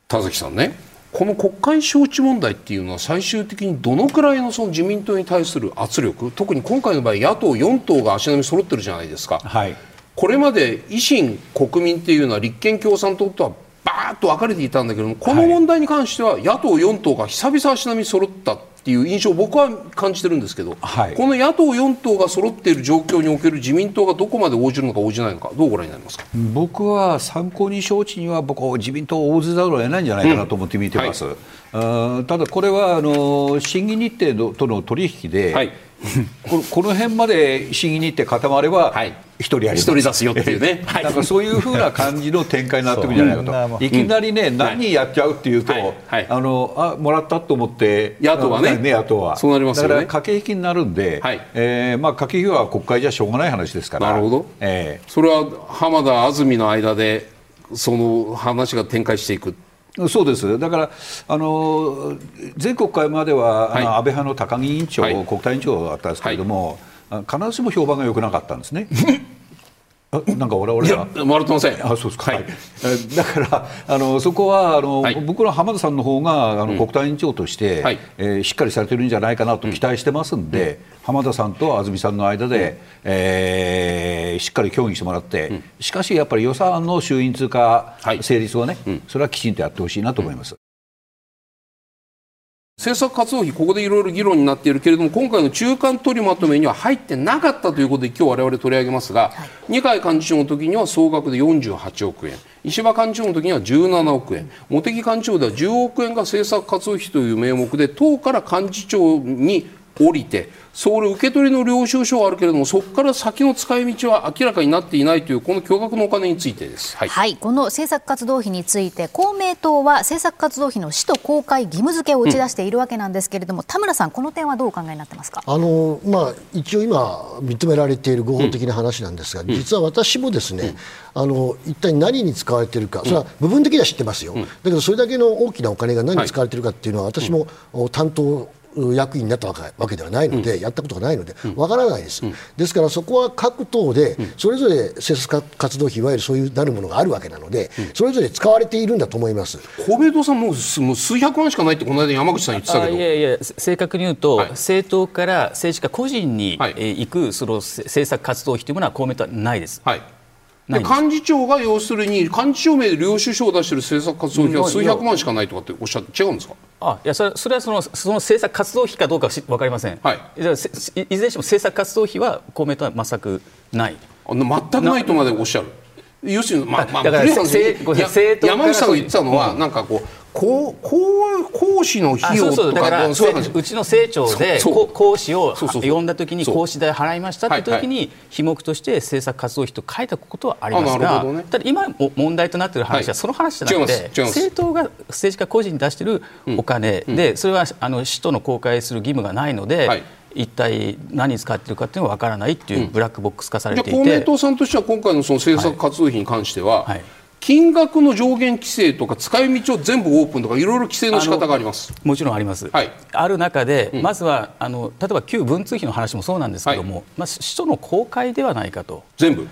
田崎さんねこの国会招致問題っていうのは最終的にどのくらいのその自民党に対する圧力特に今回の場合野党4党が足並み揃ってるじゃないですか、はい、これまで維新、国民っていうのは立憲共産党とはばーっと分かれていたんだけどもこの問題に関しては野党4党が久々足並み揃ったっていう印象を僕は感じてるんですけど、はい、この野党4党が揃っている状況における自民党がどこまで応じるのか応じないのかどうご覧になりますか？僕は参考人招致には僕は自民党応じざるを得ないんじゃないかなと思って見てます。うん。はい、ただこれはあの審議日程との取引で、はい。ここの辺まで審議日程固まれば、一人やり一人出すよっていうね、なんかそういうふうな感じの展開になってくるんじゃないかと、いきなりね、何人やっちゃうっていうと、あのあもらったと思って、野党はね、ね野党は、そうなりますだから駆け引きになるんで、はい。えーまあ、駆け引きは国会じゃしょうがない話ですから、なるほど、えー、それは浜田、安住の間で、その話が展開していく。そうです。だからあの全国会までは、はい、あの安倍派の高木委員長、はい、国対委員長だったんですけれども、はい、必ずしも評判が良くなかったんですね。なんか俺俺が笑ってません。あそうですか、はい。え だからあのそこはあの、はい。僕の浜田さんの方があの、国対委員長として、はい。えーしっかりされてるんじゃないかなと期待してますんで、浜田さんと安住さんの間で、えーしっかり協議してもらって、しかしやっぱり予算案の衆院通過はい。成立をね、それはきちんとやってほしいなと思います。政策活動費、ここでいろいろ議論になっているけれども、今回の中間取りまとめには入ってなかったということで、今日我々取り上げますが、二階幹事長の時には総額で48億円、石破幹事長の時には17億円、茂木幹事長では10億円が政策活動費という名目で、党から幹事長に降りて、それ受け取りの領収書はあるけれども、そこから先の使い道は明らかになっていないという、この巨額のお金についてです。はい。はい、この政策活動費について公明党は政策活動費の使途公開義務付けを打ち出しているわけなんですけれども、田村さんこの点はどうお考えになってますか？あのまあ、一応今、認められている合法的な話なんですが、実は私もですね、あの一体何に使われているか、それは部分的には知ってますよ、だけどそれだけの大きなお金が何に使われているかっていうのは、私もお担当役員になったわけわけではないので、やったことがないので、わからないです、ですからそこは各党で、それぞれ政策活動費、いわゆるそういうなるものがあるわけなので、それぞれ使われているんだと思います。公明党さんもうすもう数百万しかないってこの間山口さん言ってたけど。あいやいや正確に言うと、はい。政党から政治家個人に、はい。えー行くそのせ政策活動費というものは公明党はないです。はい。幹事長が要するに幹事長名で領収書を出している政策活動費は数百万しかないとかっておっしゃって違うんですか？あいやそれそれはそのその政策活動費かどうかはし分かりません、はい。じゃいいずれにしても政策活動費は公明党は全くない。全くないとまでおっしゃる。要するに、まあまあ、だから政党山口さんが言ってたのは、なんかこうこうこう講師のあ費用とかだからそうちの政庁で講師を呼んだときに講師代払いましたって時はいに費目として政策活動費と書いたことはありますがね。ただ今も問題となっている話はい。はその話じゃなくて政党が政治家個人に出しているお金でそれはあの使途の公開する義務がないので、はい。一体何に使っているかっていうのは分からないっていうブラックボックス化されていて、公明党さんとしては今回のその政策活動費に関しては、はい金額の上限規制とか使い道を全部オープンとかいろいろ規制の仕方があります。もちろんあります、はい。ある中で、まずはあの例えば旧文通費の話もそうなんですけども、まあ、使途の公開ではないかと。全部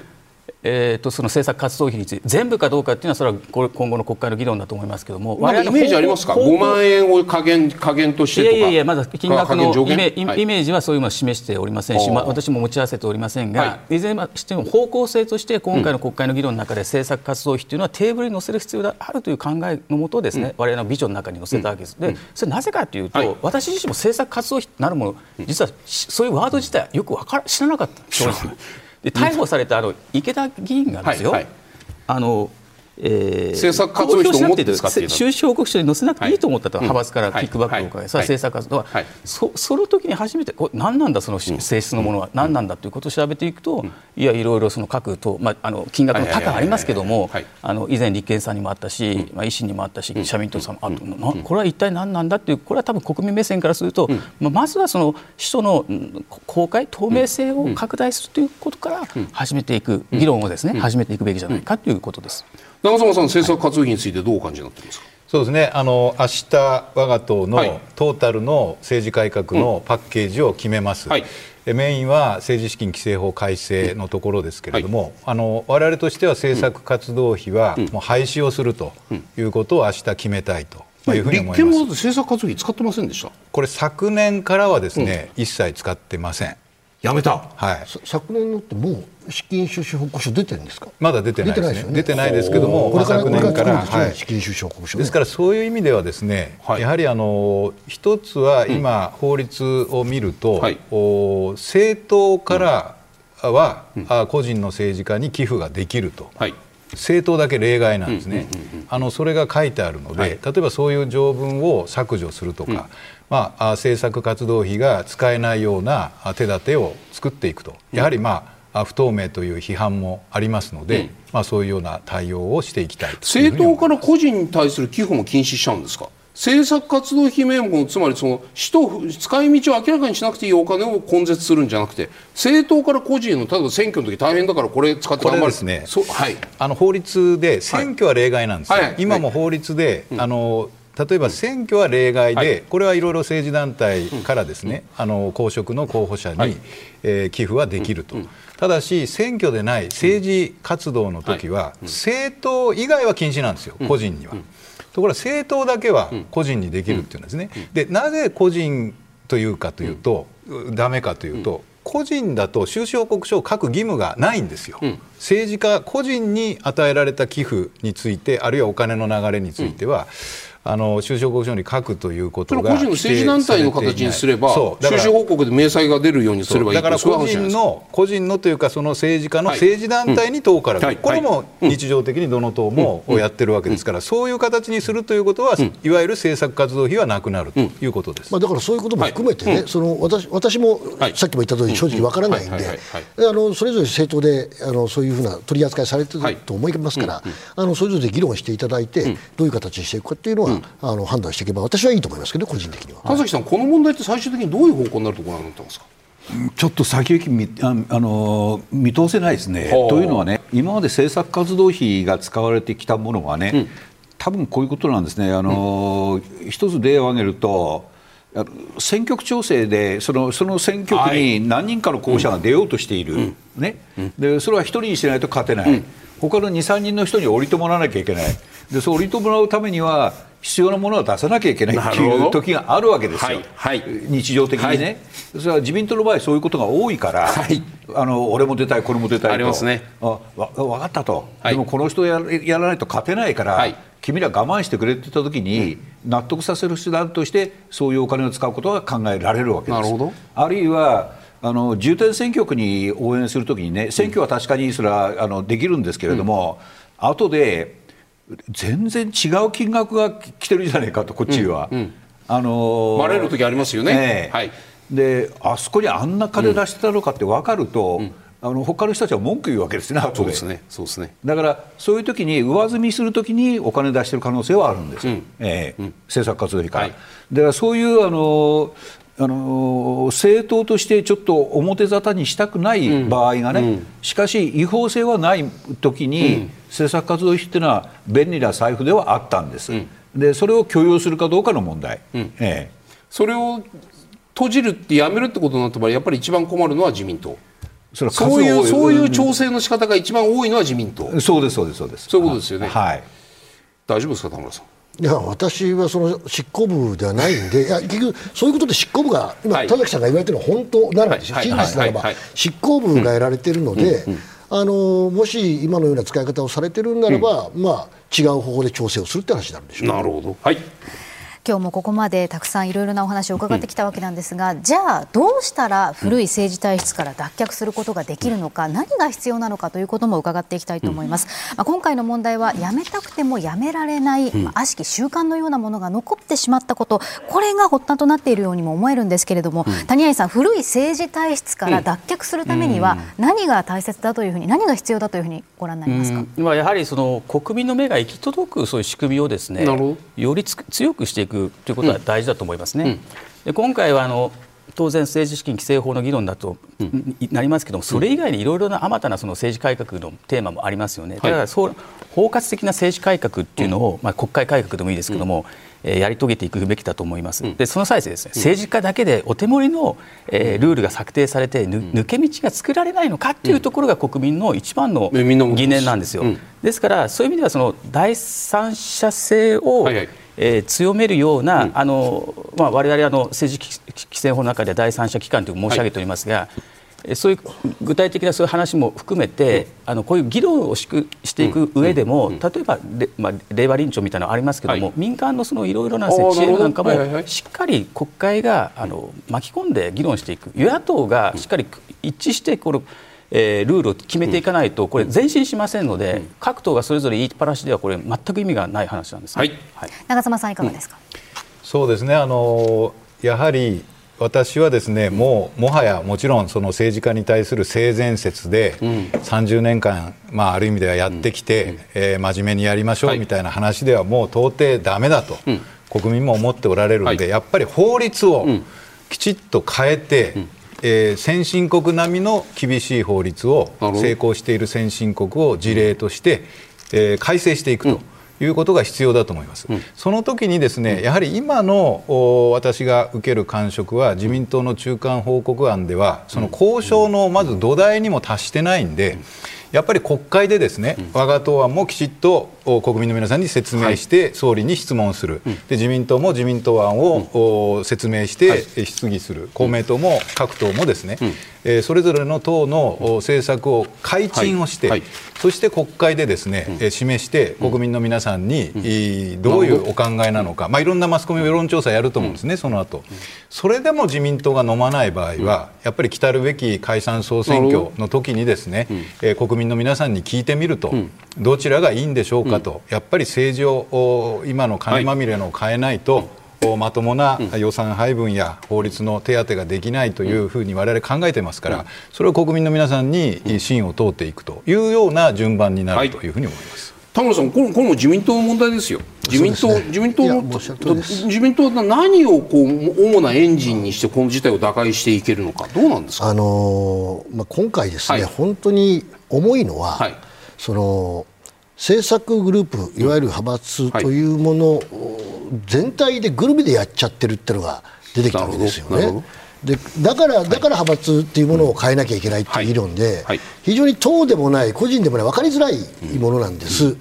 えー、とその政策活動費について全部かどうかっていうのはそれはこれ今後の国会の議論だと思いますけどもなんかイメージありますか？我々の5万円を加減加減としていやいやいやまだ金額のイメ,ージはそういうのは示しておりませんし、あー。まあ、私も持ち合わせておりませんが、、はい。ずれにしても方向性として今回の国会の議論の中で政策活動費というのはテーブルに載せる必要があるという考えのもとですね、我々のビジョンの中に載せたわけです。でそれなぜかというと、はい。私自身も政策活動費なるもの実はしそういうワード自体はよくわから知らなかった。正直で逮捕されたあの池田議員がですよ、はいはい。あのえー政策活動費と思って使っていた収支報告書に載せなくていいと思ったと、はい。派閥からキックバックをおかげ、はい。それは政策活動は、はい。そその時に初めてこれ何なんだその性質のものは何なんだということを調べていくと、いやいろいろその各党、まあ、あの金額の多々ありますけども以前立憲さんにもあったし、まあ、維新にもあったし社民党さんもあったなこれは一体何なんだっていうこれは多分国民目線からすると、まあ、まずはその首都のうん公開透明性を拡大するということから始めていく議論をですね始めていくべきじゃないかということです。長澤さん政策活動費についてどうお感じになっていますか？そうですね、あの明日我が党のはい。トータルの政治改革のパッケージを決めます、はい。えメインは政治資金規正法改正のところですけれども、あの我々としては政策活動費はもう廃止をするということを明日決めたいと、まあ、いうふうに思います。立憲も政策活動費使ってませんでした？これ昨年からはですね、一切使ってません、やめた。はい、さ昨年のってもう資金収支報告書出てるんですか？まだ出てないですね。よ出てないですけども、これから昨年から、これからはい。資金収支報告書。ですからそういう意味ではですね、はい。やはりあの一つは今、法律を見ると、はい。お政党からは、あ個人の政治家に寄付ができると。はい。政党だけ例外なんですね、あのそれが書いてあるので、はい。例えばそういう条文を削除するとか、まあ、あ政策活動費が使えないようなあ手立てを作っていくと、やはり、まあ、あ不透明という批判もありますので、まあ、そういうような対応をしていきたい政党から個人に対する寄付も禁止しちゃうんですか？政策活動費名目のつまりその使途使い道を明らかにしなくていいお金を根絶するんじゃなくて政党から個人への例えば選挙の時大変だからこれ使って頑張る。これですね。はい。あの法律で選挙は例外なんですよ、はい。はい。今も法律で、あの例えば選挙は例外で、はい。これはいろいろ政治団体からですね、あの公職の候補者に、はい。えー寄付はできると、ただし選挙でない政治活動の時は、政党以外は禁止なんですよ、個人には。ところが政党だけは個人にできるっていうんですね。でなぜ個人というかというと、ダメかというと、個人だと収支報告書を書く義務がないんですよ、うん、政治家個人に与えられた寄付についてあるいはお金の流れについては、うんあの収支報告書に書くということが個人の政治団体の形にすれば収支報告で明細が出るようにすればいいだから個人の個人のというかその政治家の政治団体に党から、はい、これも日常的にどの党もやってるわけですから、そういう形にするということは、いわゆる政策活動費はなくなるということです、まあ、だからそういうことも含めてね、その私私もさっきも言った通り正直わからないんであのそれぞれ政党であのそういうふうな取り扱いされてると思いますから、あのそれぞれ議論していただいて、どういう形にしていくかっていうのは、あの判断していけば私はいいと思いますけど個人的には。田崎さん、この問題って最終的にどういう方向になるとご覧になってますか？ちょっと先行き見ああの見通せないですね。というのはね今まで政策活動費が使われてきたものがね、うん、多分こういうことなんですね。あの、うん、一つ例を挙げると選挙区調整でそのその選挙区に何人かの候補者が出ようとしている、はい、ね、でそれは1人にしないと勝てない、うん、他の2、3人の人に降りてもらわなきゃいけない、でそう降りてもらうためには必要なものは出さなきゃいけないっていう時があるわけですよ、はいはい、日常的にね、はい、それは自民党の場合、そういうことが多いから、あの俺も出たい、これも出たいと、ありますね、あわ分かったと、でもこの人ややらないと勝てないから、君ら我慢してくれって言った時に、納得させる手段として、そういうお金を使うことが考えられるわけです。あるいはあの重点選挙区に応援するときにね、選挙は確かにそれはあのできるんですけれども、うん、後で全然違う金額が来てるじゃないかとこっちは。うんうん、あのバレる時ありますよね。ねはい、であそこにあんな金出してたのかって分かると、うん、あの他の人たちは文句言うわけですね、そうですね。そうですね。だからそういう時に上積みするときにお金出してる可能性はあるんです、うん。えー、政策活動費から。はい、だからそういうあのあの政党としてちょっと表沙汰にしたくない場合がね、うん、しかし違法性はない時に、うん、政策活動費っていうのは便利な財布ではあったんです、うん、でそれを許容するかどうかの問題、ええ、それを閉じるってやめるってことになった場合やっぱり一番困るのは自民党。そそういうそういう調整の仕方が一番多いのは自民党。そうですそうですそうです。そういうことですよね。はい。大丈夫ですか田村さんいや私はその執行部ではないんで、いや結局、そういうことで執行部が、今、はい、田崎さんが言われてるのは本当なら、はい、真実ならば、執行部がやられているので、あのもし今のような使い方をされてるならば、うん、まあ、違う方法で調整をするって話になるんでしょう、なるほど、はい今日もここまでたくさんいろいろなお話を伺ってきたわけなんですが、うん、じゃあどうしたら古い政治体質から脱却することができるのか、何が必要なのかということも伺っていきたいと思います、うん、まあ、今回の問題はやめたくてもやめられない、まあ、悪しき習慣のようなものが残ってしまったことこれが発端となっているようにも思えるんですけれども、うん、谷合さん古い政治体質から脱却するためには何が大切だというふうに何が必要だというふうにご覧になりますか、まあ、やはりその国民の目が行き届くそういう仕組みをですねより強くしていくということは大事だと思いますね。で今回はあの当然、政治資金規正法の議論だとなりますけども、それ以外にいろいろなあまたなその政治改革のテーマもありますよね、だからそう包括的な政治改革っていうのを、まあ、国会改革でもいいですけども、えやり遂げていくべきだと思います、でその際ですね政治家だけでお手盛りの、えルールが策定されて抜け道が作られないのかっていうところが国民の一番の疑念なんですよ。ですからそういう意味ではその第三者性を、はいはいえー、強めるような、うん、あのまあ、我々あの政治規正法の中で第三者機関と申し上げておりますが、はい、そういう具体的なそういう話も含めて、うん、あのこういう議論をしくしていく上でも、うん、例えば、まあ、令和臨調みたいなのありますけれども、はい、民間のそのいろいろな設置なんかもしっかり国会があの巻き込んで議論していく。与野党がしっかり一致してこのえー、ルールを決めていかないと、これ、前進しませんので、各党がそれぞれ言いっぱなしでは、これ、全く意味がない話なんです、ね、はい、はい、長妻さん、いかがですか、うん、そうですね。あのやはり私はですねもうもはやもちろんその政治家に対する性善説で30年間、まあ、ある意味ではやってきて、うん、えー、真面目にやりましょうみたいな話ではもう到底だめだと、国民も思っておられるので、やっぱり法律をきちっと変えて、えー、先進国並みの厳しい法律を成功している先進国を事例として、えー、改正していくということが必要だと思います、うん、その時にですねやはり今の私が受ける感触は自民党の中間報告案ではその交渉のまず土台にも達してないんで、やっぱり国会でですね、我が党案もきちっと国民の皆さんに説明して、総理に質問する、で自民党も自民党案を、説明して質疑する、公明党も各党もですね、えそれぞれの党の政策を開陳をして、そして国会でですね、え示して国民の皆さんに、どういうお考えなのか、まあ、いろんなマスコミ世論調査やると思うんですね、その後。それでも自民党が飲まない場合は、やっぱり来たるべき解散総選挙の時にですね、え国民の皆さんに聞いてみると、どちらがいいんでしょうかと、やっぱり政治を今の金まみれのを変えないと、まともな予算配分や法律の手当ができないというふうに我々考えてますから、それを国民の皆さんに信を通っていくというような順番になるというふうに思います。田村さん、これこれも自民党の問題ですよ。自民党、ね、自民党の自民党は何をこう主なエンジンにしてこの事態を打開していけるのか、どうなんですか？あのー、まあ今回ですね、はい、本当に重いのは、はい、その政策グループいわゆる派閥というもの全体でぐるみでやっちゃってるっていうのが出てきたわけですよね。でだからだから派閥っていうものを変えなきゃいけないっていう議論で、非常に党でもない個人でもない分かりづらいものなんです。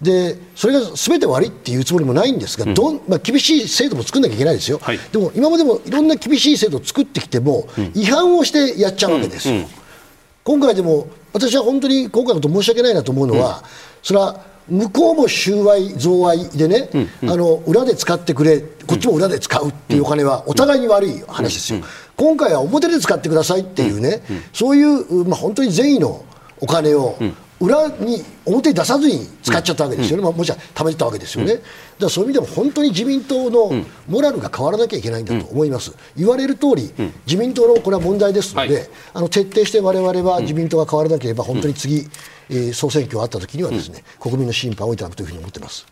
でそれがすべて悪いっていうつもりもないんですが、どんまあ、厳しい制度も作らなきゃいけないですよ、はい、でも今までもいろんな厳しい制度を作ってきても、違反をしてやっちゃうわけですよ、今回でも私は本当に今回のこと申し訳ないなと思うのは、それは向こうも収賄、贈賄でね、うんうん、あの裏で使ってくれ、こっちも裏で使うっていうお金はお互いに悪い話ですよ、今回は表で使ってくださいっていうね、そういう、まあ、本当に善意のお金を裏に表に出さずに使っちゃったわけですよね、まあ、もちろん貯めてたわけですよね、だからそういう意味でも本当に自民党のモラルが変わらなきゃいけないんだと思います、言われる通り、自民党のこれは問題ですので、はい、あの徹底してわれわれは自民党が変わらなければ、本当に次、えー、総選挙があったときにはですね、国民の審判をいただくというふうに思ってます。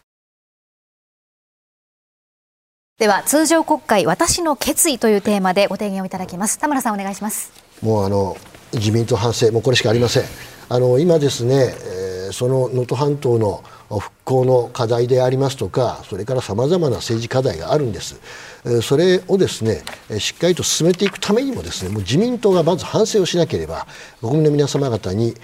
では通常国会私の決意というテーマでご提言をいただきます。田村さんお願いします。もうあの自民党反省もうこれしかありませんあの今ですね、えー、その能登半島の復興の課題でありますとかそれからさまざまな政治課題があるんです。それをですねしっかりと進めていくためにもですねもう自民党がまず反省をしなければ国民の皆様方に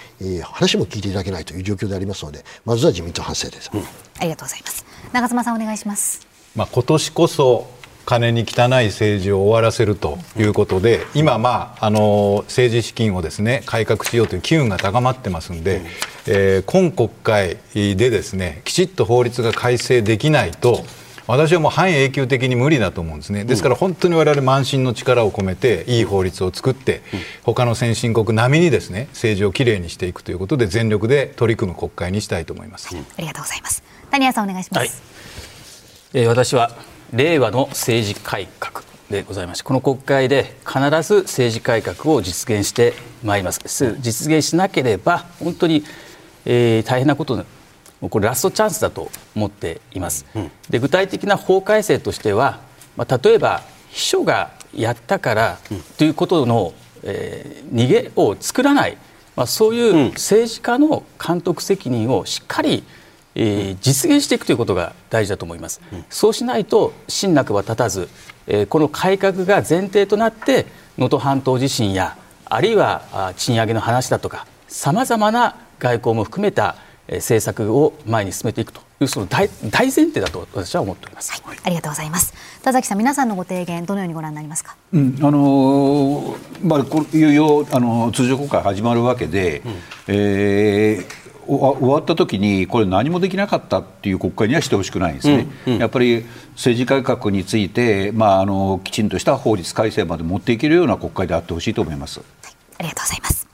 話も聞いていただけないという状況でありますのでまずは自民党反省です、うん、ありがとうございます。長妻さんお願いします。まあ今年こそ金に汚い政治を終わらせるということで、今、まあ、あの政治資金をですね改革しようという機運が高まってますんで、えー、今国会でですねきちっと法律が改正できないと、私はもう半永久的に無理だと思うんですね、ですから本当に我々満身の力を込めて、いい法律を作って、他の先進国並みにですね政治をきれいにしていくということで、全力で取り組む国会にしたいと思います。ありがとうございます。谷谷さんお願いします、はい、えー、私は令和の政治改革でございましてこの国会で必ず政治改革を実現してまいります。実現しなければ本当に、えー、大変なことこれラストチャンスだと思っています、うん、で具体的な法改正としては、まあ、例えば秘書がやったからということの、えー、逃げを作らない、まあ、そういう政治家の監督責任をしっかり、えー、実現していくということが大事だと思います、うん、そうしないと信楽は立たず、えー、この改革が前提となって能登半島地震やあるいは賃上げの話だとかさまざまな外交も含めた政策を前に進めていくというその大大前提だと私は思っております、はい、ありがとうございます。田崎さん皆さんのご提言どのようにご覧になりますか、うん、あのー、まあこいよいよあの通常国会始まるわけで、うん、えー終わった時にこれ何もできなかったっていう国会にはしてほしくないんですね、うんうん、やっぱり政治改革について、まあ、あのきちんとした法律改正まで持っていけるような国会であってほしいと思います、はい、ありがとうございます